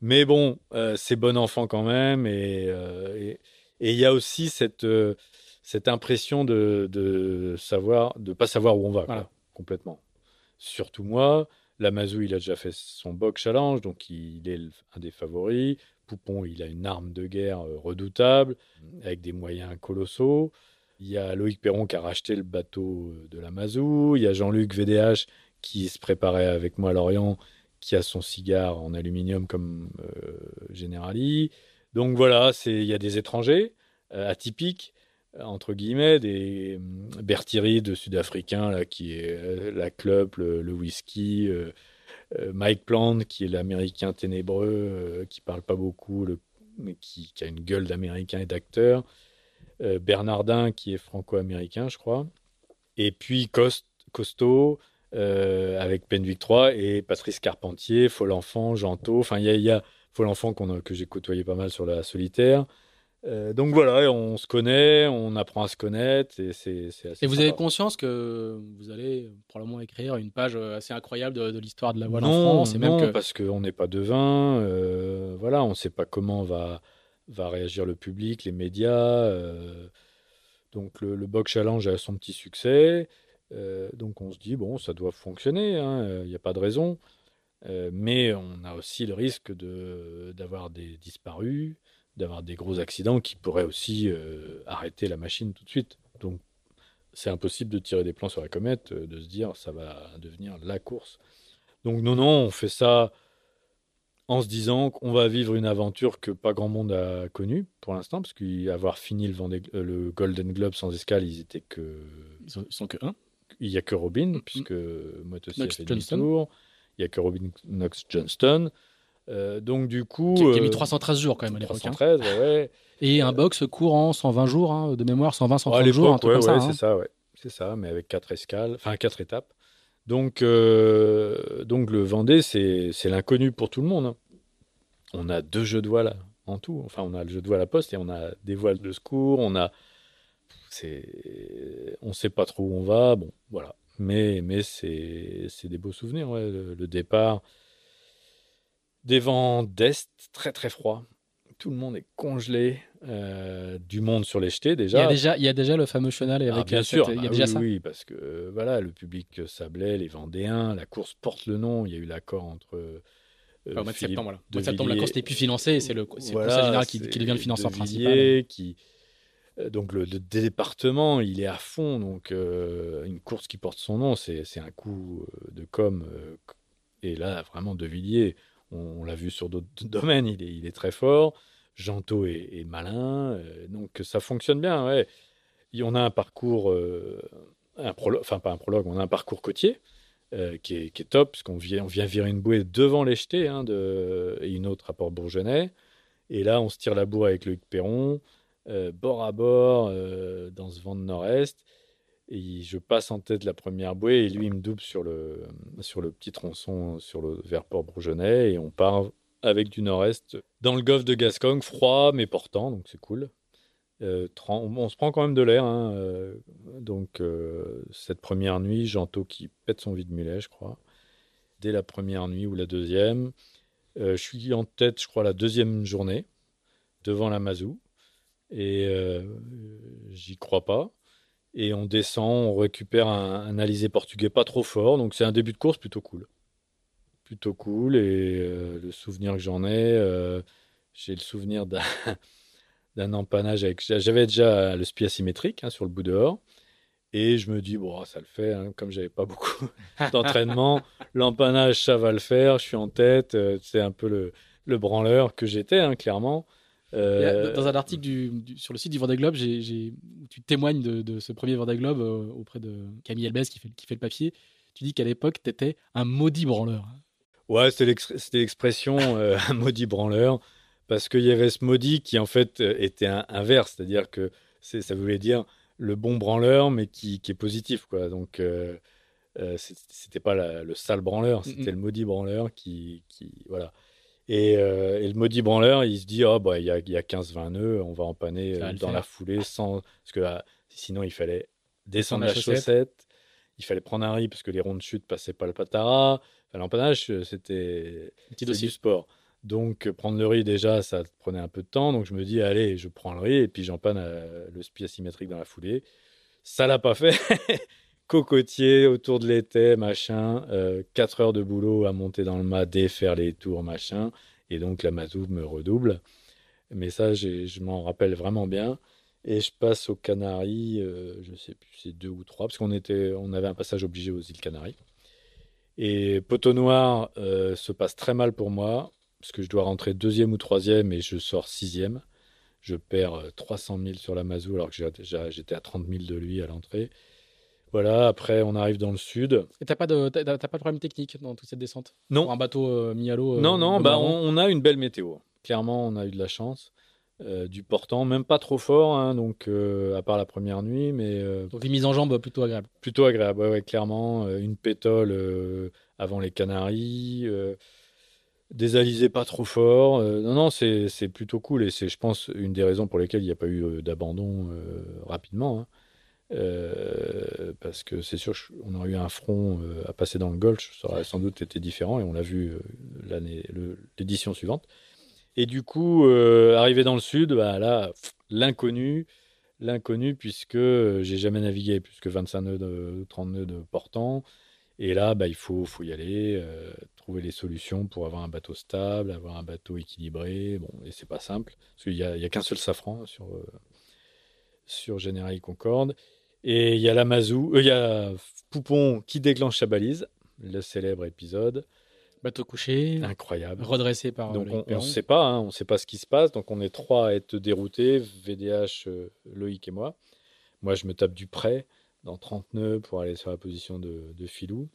Mais bon, c'est bon enfant quand même. Et il y a aussi cette, cette impression de, de savoir, de pas savoir où on va, complètement. Surtout moi. Lamazou, il a déjà fait son box challenge, donc il est un des favoris. Poupon, il a une arme de guerre euh, redoutable, avec des moyens colossaux. Il y a Loïc Perron qui a racheté le bateau euh, de Lamazou. Il y a Jean-Luc VDH qui se préparait avec moi à Lorient, qui a son cigare en aluminium comme euh, Generali. Donc voilà, il y a des étrangers atypiques entre guillemets, des Berthiry de Sud-Africain, qui est la club, le, whisky, euh, Mike Plant, qui est l'américain ténébreux, euh, qui parle pas beaucoup, mais qui, a une gueule d'américain et d'acteur. Euh, Bernardin, qui est franco-américain, je crois. Et puis Cost, Costaud, avec Penvic 3, et Patrice Carpentier, Folenfant, Janto. Enfin, il y a, y a Folenfant que j'ai côtoyé pas mal sur la solitaire. Euh, donc voilà, on se connaît, on apprend à se connaître et c'est. Et vous avez conscience que vous allez probablement écrire une page euh, assez incroyable de, l'histoire de la voile en France et non, même que... parce qu'on n'est pas devin. Euh, voilà, on ne sait pas comment va va réagir le public, les médias. donc le, box challenge a son petit succès. Donc on se dit bon, ça doit fonctionner. Il hein, n'y a pas de raison. mais on a aussi le risque d'avoir des disparus d'avoir des gros accidents qui pourraient aussi euh, arrêter la machine tout de suite. Donc c'est impossible de tirer des plans sur la comète, euh, de se dire ça va devenir la course. Donc non, non, on fait ça en se disant qu'on va vivre une aventure que pas grand monde a connue pour l'instant, parce qu'avoir fini le, euh, Golden Globe sans escale, ils étaient que... Ils sont, que un Il n'y a que Robin, mm, mm. puisque moi aussi a fait demi-tour. Il n'y a que Robin Knox Johnston. Euh, donc du coup, qui, a mis 313 euh, jours quand même à l'époque. 313, hein. ouais, Et un box courant 120 jours hein, de mémoire, 120, 130 jours, un truc comme ça. Ouais, c'est ça, ouais, c'est ça, mais avec quatre escales, enfin quatre étapes. Donc, euh, donc le Vendée, c'est l'inconnu pour tout le monde. Hein. On a deux jeux de voile en tout. Enfin, on a le jeu de voile à poste et on a des voiles de secours. On a, c'est, on sait pas trop où on va. Bon, voilà. Mais, mais c'est, des beaux souvenirs. Ouais. le départ, des vents d'est très très froids. Tout le monde est congelé. Euh, du monde sur les jetés déjà. Il y a déjà, il y a déjà le fameux chenal avec. Ah, bien sûr, il y a ah déjà oui, ça. Oui, parce que euh, voilà, le public sablait, les Vendéens, la course porte le nom. Il y a eu l'accord entre. Euh, au mois de septembre, voilà. Au mois de septembre, la course n'est plus financée, c'est le, voilà, général qui, qui, devient le financeur principal. Qui, donc le, département, il est à fond. Donc une course qui porte son nom, c'est un coup de com. et là, vraiment, De Villiers on, l'a vu sur d'autres domaines, il est, très fort. Janto est, malin, euh, donc ça fonctionne bien. Ouais. on a un parcours, euh, enfin pas un prologue, on a un parcours côtier euh, qui, est, top, parce qu'on vient, on vient virer une bouée devant les jetés hein, et une autre à Port-Bourgenais. Et là, on se tire la bourre avec Luc Perron, bord à bord, dans ce vent de nord-est. Et je passe en tête la première bouée et lui, il me double sur le, sur le petit tronçon sur le vers Port-Bourgenais et on part avec du nord-est dans le golfe de Gascogne, froid mais portant, donc c'est cool. Euh, on, se prend quand même de l'air. Hein, euh, donc, euh, cette première nuit, Janto qui pète son vide-mulet, je crois. Dès la première nuit ou la deuxième. je suis en tête, je crois, la deuxième journée, devant la Mazou. Et j'y crois pas et on descend, on récupère un, un alizé portugais pas trop fort, donc c'est un début de course plutôt cool. Plutôt cool, et euh, le souvenir que j'en ai, euh, j'ai le souvenir d'un, d'un empannage avec. J'avais déjà le spi asymétrique hein, sur le bout dehors, et je me dis, bon, ça le fait, hein, comme j'avais pas beaucoup d'entraînement, l'empannage, ça va le faire, je suis en tête, euh, c'est un peu le, le branleur que j'étais, hein, clairement. Euh, dans un article du, sur le site du Vendée Globe, tu témoignes de, ce premier Vendée Globe euh, auprès de Camille Elbès qui fait, qui fait le papier. Tu dis qu'à l'époque, tu étais un maudit branleur. Ouais, c'était, l'expression euh, un maudit branleur parce qu'il y avait ce maudit qui en fait était un, inverse, c'est-à-dire que ça voulait dire le bon branleur mais qui, qui est positif. Quoi. Donc Euh, c'était pas le sale branleur, c'était le maudit branleur qui, qui voilà. Et, euh, et, le maudit branleur, il se dit, oh, bah, il y a, y a 15-20 nœuds, on va empanner dans la foulée sans. Parce que ah, sinon, il fallait descendre la, chaussette. il fallait prendre un riz parce que les ronds de chute passaient pas le patara. L'empannage, c'était du sport. Donc, prendre le riz, déjà, ça prenait un peu de temps. Donc, je me dis, allez, je prends le riz et puis j'empanne euh, le spi asymétrique dans la foulée. Ça l'a pas fait. Cocotier autour de l'été, machin. Euh, 4 heures de boulot à monter dans le mât, défaire les tours, machin. Et donc, la mazou me redouble. Mais ça, je m'en rappelle vraiment bien. Et je passe aux Canaries, euh, je sais plus, c'est deux ou trois, parce qu'on était, on avait un passage obligé aux îles Canaries. Et Poteau Noir euh, se passe très mal pour moi parce que je dois rentrer deuxième ou troisième et je sors sixième. Je perds 300 euh, 000 sur la Mazou alors que j'étais à 30 000 de lui à l'entrée. Voilà, après on arrive dans le sud. Et t'as pas de pas de problème technique dans toute cette descente? Non. Pour un bateau euh, mis à l'eau. Euh, non, non, bah on, a une belle météo. Clairement, on a eu de la chance. du portant, même pas trop fort, hein, donc à part la première nuit, mais donc une mise en jambe plutôt agréable. Plutôt agréable, ouais, clairement, une pétole avant les Canaries, désalisé pas trop fort. Euh, non, non, c'est plutôt cool et c'est, je pense, une des raisons pour lesquelles il n'y a pas eu euh, d'abandon euh, rapidement. Hein. Parce que c'est sûr, on aurait eu un front à passer dans le Golfe, ça aurait sans doute été différent et on l'a vu l'année, l'édition suivante. Et du coup, arrivé dans le sud, bah, là, l'inconnu, l'inconnu, puisque j'ai jamais navigué plus que 25 nœuds, de, 30 nœuds de portant. Et là, bah, il faut, faut y aller, euh, trouver les solutions pour avoir un bateau stable, avoir un bateau équilibré. Bon, et c'est pas simple, parce qu'il n'y a, qu'un seul safran sur, euh, sur General Concorde. Et il y a la Mazou, euh, il y a Poupon qui déclenche sa balise, le célèbre épisode. Bateau couché. Incroyable. Redressé par. Donc on ne sait pas, hein, on ne sait pas ce qui se passe. Donc on est trois à être déroutés, VDH, Loïc et moi. Moi, je me tape du près dans 30 nœuds pour aller sur la position de, filou.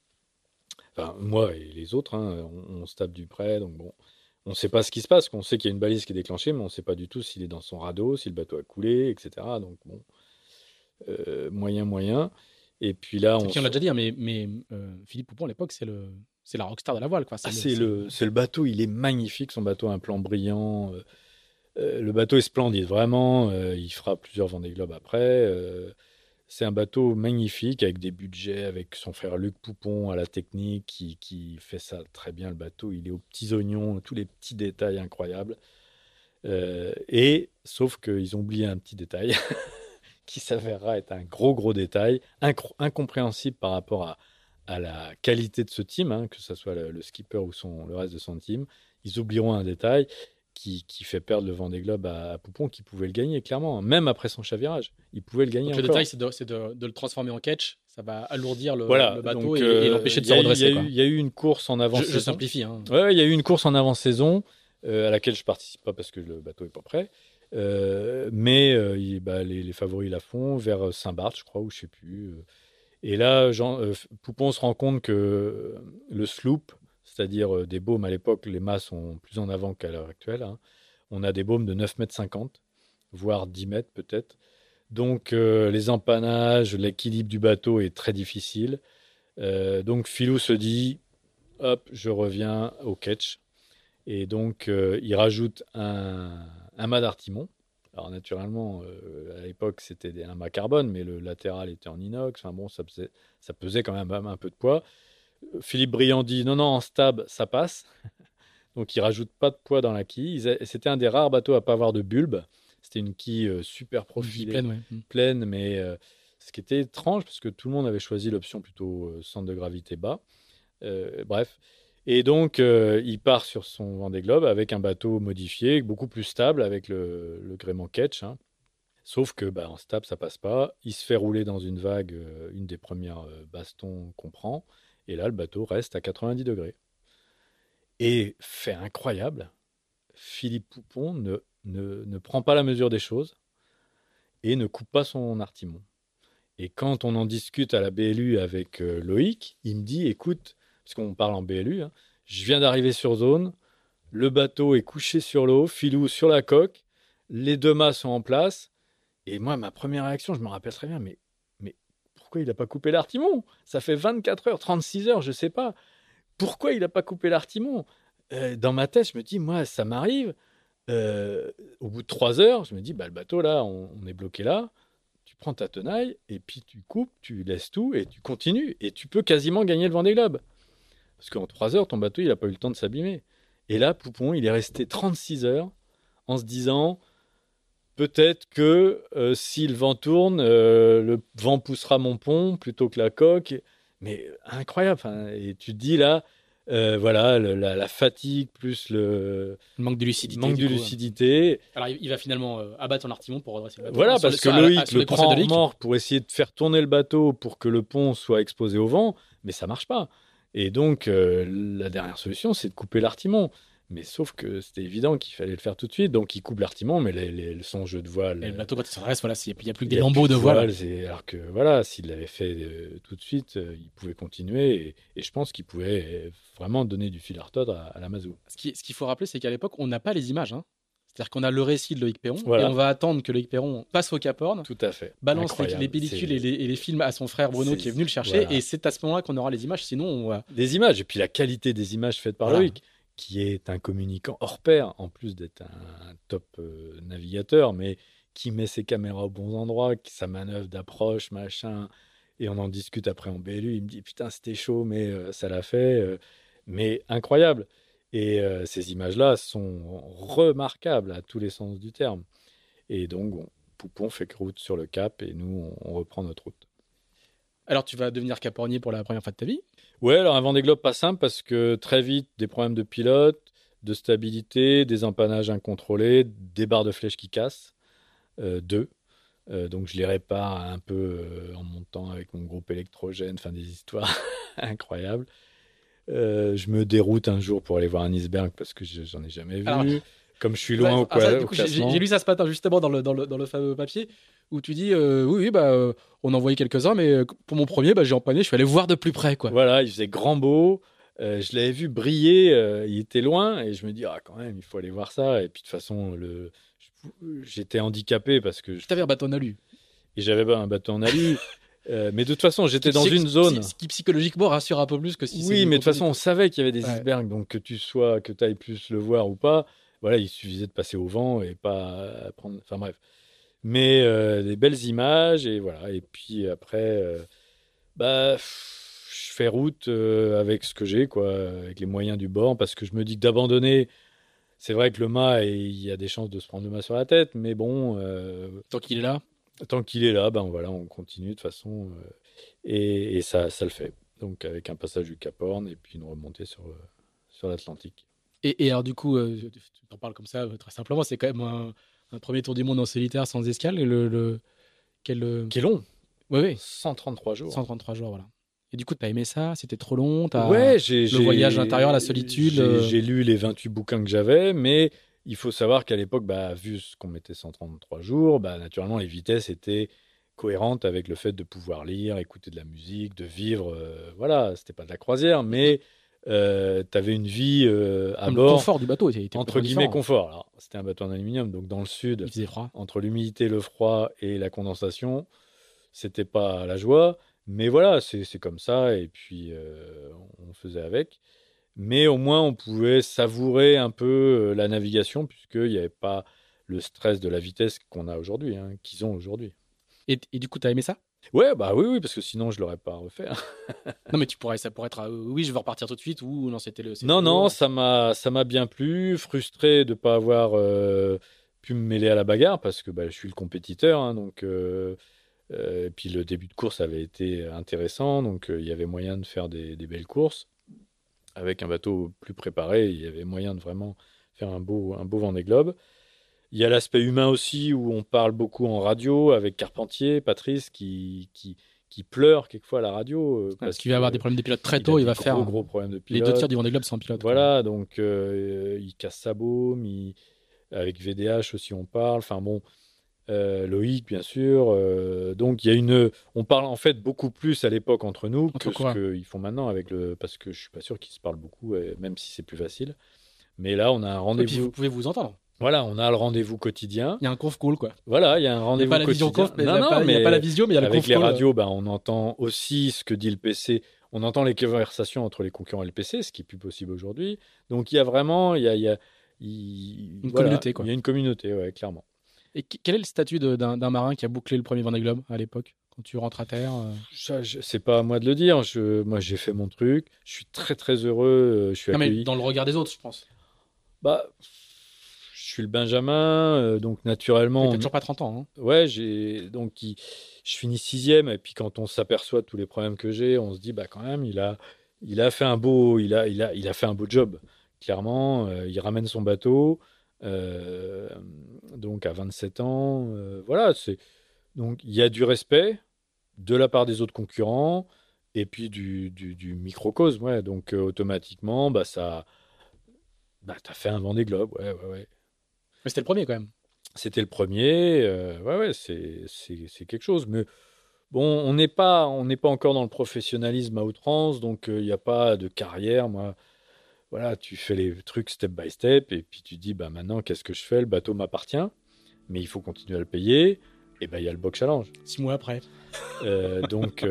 Enfin, moi et les autres, hein, on, se tape du près, donc bon, on ne sait pas ce qui se passe. On sait qu'il y a une balise qui est déclenchée, mais on ne sait pas du tout s'il est dans son radeau, si le bateau a coulé, etc. Donc bon, euh, moyen, moyen. Et puis là, on. on l'a déjà dit, hein, mais, mais euh, Philippe Poupon à l'époque, c'est le. C'est la rockstar de la voile. C'est ah, le, le, bateau, il est magnifique, son bateau a un plan brillant. Euh, le bateau est splendide, vraiment. il fera plusieurs Vendée Globe après. C'est un bateau magnifique avec des budgets, avec son frère Luc Poupon à la technique qui, qui fait ça très bien. Le bateau, il est aux petits oignons, tous les petits détails incroyables. Euh, et sauf qu'ils ont oublié un petit détail qui s'avérera être un gros gros détail, incompréhensible par rapport à, à, la qualité de ce team, hein, que ce soit le, skipper ou son, le reste de son team. Ils oublieront un détail qui, fait perdre le vent des globes à, Poupon, qui pouvait le gagner, clairement, même après son chavirage. Il pouvait le gagner. le détail, c'est de, le transformer en catch. Ça va alourdir le, bateau et, euh, l'empêcher de se redresser. Il y, a eu une course en avant-saison. Je, simplifie. Hein. Ouais, il y a eu une course en avant-saison euh, à laquelle je participe pas parce que le bateau est pas prêt. Euh, mais bah, les, favoris la font vers Saint-Barth, je crois, ou je sais plus. Et là, Poupon se rend compte que le sloop c'est-à-dire euh, des baumes à l'époque, les mâts sont plus en avant qu'à l'heure actuelle. Hein. On a des baumes de 9 mètres 50, voire 10 mètres peut-être. Donc euh, les empannages, l'équilibre du bateau est très difficile. Euh, donc Philou se dit, hop, je reviens au catch. Et donc il rajoute un, mât d'artimon. Alors naturellement, à l'époque c'était un mât carbone, mais le latéral était en inox. Enfin bon, ça ça pesait quand même un peu de poids. Philippe Briand dit non, non, en stab, ça passe. Donc il rajoute pas de poids dans la quille. C'était un des rares bateaux à pas avoir de bulbe. C'était une quille euh, super profilée, pleine, mm. pleine, mais euh, ce qui était étrange parce que tout le monde avait choisi l'option plutôt euh, centre de gravité bas. bref. Et donc, il part sur son Vendée Globe avec un bateau modifié, beaucoup plus stable, avec le, gréement Ketch. Hein. Sauf que bah, en stab, ça passe pas. Il se fait rouler dans une vague, une des premières bastons qu'on prend. Et là, le bateau reste à 90 degrés. Et fait incroyable, Philippe Poupon ne, ne, prend pas la mesure des choses et ne coupe pas son artimon. Et quand on en discute à la BLU avec euh, Loïc, il me dit écoute, parce qu'on parle en BLU, hein, je viens d'arriver sur zone, le bateau est couché sur l'eau, filou sur la coque, les deux mâts sont en place. Et moi, ma première réaction, je me rappelle très bien, mais pourquoi il n'a pas coupé l'artimon? Ça fait 24 heures, 36 heures, je sais pas. Pourquoi il n'a pas coupé l'artimon? Euh, Dans ma tête, je me dis, moi, ça m'arrive. Euh, au bout de 3 heures, je me dis, bah, le bateau, là, on, est bloqué là. Tu prends ta tenaille et puis tu coupes, tu laisses tout et tu continues. Et tu peux quasiment gagner le Vendée Globe. Parce qu'en 3 heures, ton bateau, il n'a pas eu le temps de s'abîmer. Et là, Poupon, il est resté 36 heures en se disant peut-être que euh, si le vent tourne, euh, le vent poussera mon pont plutôt que la coque. Mais incroyable. Et tu te dis là, euh, voilà, la, fatigue plus le, manque de lucidité. Manque de lucidité. Alors il va finalement abattre son artimon pour redresser le bateau. Voilà, parce que Loïc le prend en mort pour essayer de faire tourner le bateau pour que le pont soit exposé au vent, mais ça marche pas. Et donc la dernière solution, c'est de couper l'artimon. Mais sauf que c'était évident qu'il fallait le faire tout de suite, donc il coupe l'artiment, mais les, les, son jeu de voile. Et le bateau, quand il s'adresse, voilà, il n'y a plus que des lambeaux de voile. alors que voilà, s'il l'avait fait euh, tout de suite, euh, il pouvait continuer, et, je pense qu'il pouvait vraiment donner du fil à retordre à, la Mazou. Ce qu'il ce faut rappeler, c'est qu'à l'époque, on n'a pas les images. Hein. C'est-à-dire qu'on a le récit de Loïc Perron, et on va attendre que Loïc Perron passe au Cap Horn. Tout à fait. Balance les, pellicules et les, films à son frère Bruno qui est venu le chercher, et c'est à ce moment-là qu'on aura les images, sinon on va... Des images, et puis la qualité des images faites par Loïc qui est un communicant hors pair, en plus d'être un top euh, navigateur, mais qui met ses caméras au bons endroits, qui sa manœuvre d'approche, machin, et on en discute après en BLU. Il me dit putain c'était chaud, mais euh, ça l'a fait, euh, mais incroyable. Et ces images-là sont remarquables à tous les sens du terme. Et donc Poupon fait route sur le cap et nous on, reprend notre route. Alors tu vas devenir capornier pour la première fois de ta vie? Ouais, alors un Vendée Globe pas simple parce que très vite, des problèmes de pilote, de stabilité, des empannages incontrôlés, des barres de flèches qui cassent, euh, deux. Euh, donc je les répare un peu euh, en montant avec mon groupe électrogène, enfin des histoires incroyables. Je me déroute un jour pour aller voir un iceberg parce que j'en ai jamais vu. Comme je suis loin au, quoi, J'ai lu ça ce matin justement dans le, dans le, dans le fameux papier où tu dis euh, oui, oui, bah, euh, on a envoyé quelques-uns, mais euh, pour mon premier, bah, j'ai empanné, je suis allé voir de plus près. Quoi. Voilà, il faisait grand beau. je l'avais vu briller, il était loin, et je me dis, ah, quand même, il faut aller voir ça. Et puis, de toute façon, le... j'étais handicapé parce que. Tu avais un bâton en alu. Et j'avais un bâton en alu. mais de toute façon, j'étais dans une zone. Ce qui psychologiquement rassure un peu plus que si Oui, mais de toute façon, on savait qu'il y avait des icebergs, donc que tu sois, que tu ailles plus le voir ou pas, voilà, il suffisait de passer au vent et pas prendre. Enfin bref mais euh, des belles images et voilà. Et puis après, euh, bah, je fais route euh, avec ce que j'ai, quoi, avec les moyens du bord, parce que je me dis que d'abandonner, c'est vrai que le mât, il y a des chances de se prendre le mât sur la tête, mais bon. tant qu'il est là. Tant qu'il est là, ben voilà, on continue de toute façon, et, ça, ça le fait. Donc avec un passage du Cap Horn et puis une remontée sur sur l'Atlantique. Et, alors du coup, tu en parles comme ça très simplement, c'est quand même un un premier tour du monde en solitaire sans escale. Le, le, quel, Qui est long. Oui, oui. 133 jours. 133 jours, voilà. Et du coup, tu as aimé ça? C'était trop long? As... Ouais, j'ai. Le voyage intérieur, la solitude. Euh. J'ai lu les 28 bouquins que j'avais, mais il faut savoir qu'à l'époque, bah, vu ce qu'on mettait 133 jours, bah, naturellement, les vitesses étaient cohérentes avec le fait de pouvoir lire, écouter de la musique, de vivre. Euh, voilà, c'était pas de la croisière, mais euh, tu avais une vie euh, à bord. Le confort du bateau était entre guillemets confort. Alors, c'était un bateau en aluminium, donc dans le sud, il faisait froid. entre l'humidité, le froid et la condensation, c'était pas la joie. Mais voilà, c'est comme ça, et puis euh, on faisait avec. Mais au moins, on pouvait savourer un peu euh, la navigation, puisqu'il n'y avait pas le stress de la vitesse qu'on a aujourd'hui, hein, qu'ils ont aujourd'hui. Et, et, du coup, tu as aimé ça? Ouais, bah oui, oui, parce que sinon je l'aurais pas refait. Hein. non, mais tu pourrais, ça pourrait être, euh, oui, je veux repartir tout de suite ou non, c'était le. Non, non, ça m'a, ça m'a bien plu. Frustré de pas avoir euh, pu me mêler à la bagarre parce que bah, je suis le compétiteur, hein, donc. Euh, et puis le début de course avait été intéressant, donc il y avait moyen de faire des, des, belles courses avec un bateau plus préparé. Il y avait moyen de vraiment faire un beau, un beau Vendée Globe. Il y a l'aspect humain aussi où on parle beaucoup en radio avec Carpentier, Patrice, qui, qui, qui pleure quelquefois à la radio. Euh, parce qu'il va avoir des problèmes de pilote très tôt, il, va faire gros problèmes de pilote. les deux tiers du Vendée Globe sans pilote. Voilà, donc euh, il casse sa baume, avec VDH aussi on parle. Enfin bon, euh, Loïc bien sûr. donc il y a une, on parle en fait beaucoup plus à l'époque entre nous que ce qu'ils font maintenant avec le, parce que je suis pas sûr qu'ils se parlent beaucoup, même si c'est plus facile. Mais là, on a un rendez-vous. vous pouvez vous entendre. Voilà, on a le rendez-vous quotidien. Il y a un conf call, quoi. Voilà, il y a un rendez-vous quotidien. Il n'y a pas la vision conf, mais il n'y a, pas la visio, mais il y a le Avec les radios, bah, on entend aussi ce que dit le PC. On entend les conversations entre les concurrents et le PC, ce qui est plus possible aujourd'hui. Donc il y a vraiment, il y a, il y a une communauté, quoi. Il y a une communauté, ouais, clairement. Et quel est le statut d'un marin qui a bouclé le premier Vendée Globe à l'époque quand tu rentres à terre euh... C'est pas à moi de le dire. Je, moi, j'ai fait mon truc. Je suis très très heureux. Euh, je suis non, mais dans le regard des autres, je pense. Bah, je suis le Benjamin, euh, donc naturellement. T'as toujours pas 30 ans. Hein. Ouais, j'ai donc je finis sixième et puis quand on s'aperçoit de tous les problèmes que j'ai, on se dit bah quand même il a il a fait un beau il a il a il a fait un beau job. Clairement, euh, il ramène son bateau. Euh, donc à 27 ans, voilà, c'est donc il y a du respect de la part des autres concurrents et puis du, du, microcosme, ouais. Donc automatiquement, bah ça, bah t'as fait un Vendée Globe, ouais, ouais, ouais. Mais c'était le premier quand même. C'était le premier. Euh, ouais, ouais, c'est quelque chose. Mais bon, on n'est pas, on n'est pas encore dans le professionnalisme à outrance, donc euh, il n'y a pas de carrière. Moi, voilà, tu fais les trucs step by step, et puis tu dis, bah maintenant, qu'est-ce que je fais? Le bateau m'appartient, mais il faut continuer à le payer. Et ben il y a le box challenge. Six mois après. Euh, donc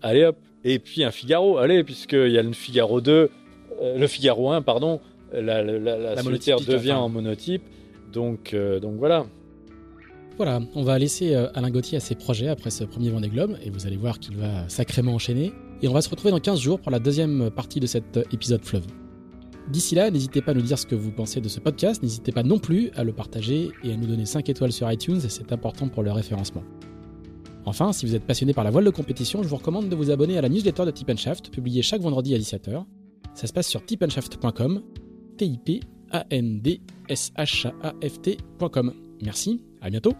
allez hop. Et puis un Figaro, allez, puisqu'il y a le Figaro 2, le Figaro 1, pardon, la, la, la, la solitaire devient en monotype. Donc, euh, donc voilà. Voilà, on va laisser euh, Alain Gauthier à ses projets après ce premier Vendée Globe et vous allez voir qu'il va sacrément enchaîner. Et on va se retrouver dans 15 jours pour la deuxième partie de cet euh, épisode fleuve. D'ici là, n'hésitez pas à nous dire ce que vous pensez de ce podcast, n'hésitez pas non plus à le partager et à nous donner 5 étoiles sur iTunes, c'est important pour le référencement. Enfin, si vous êtes passionné par la voile de compétition, je vous recommande de vous abonner à la newsletter de Tip Shaft, publiée chaque vendredi à 17h. Ça se passe sur tipandshaft.com, a n d s h Merci, à bientôt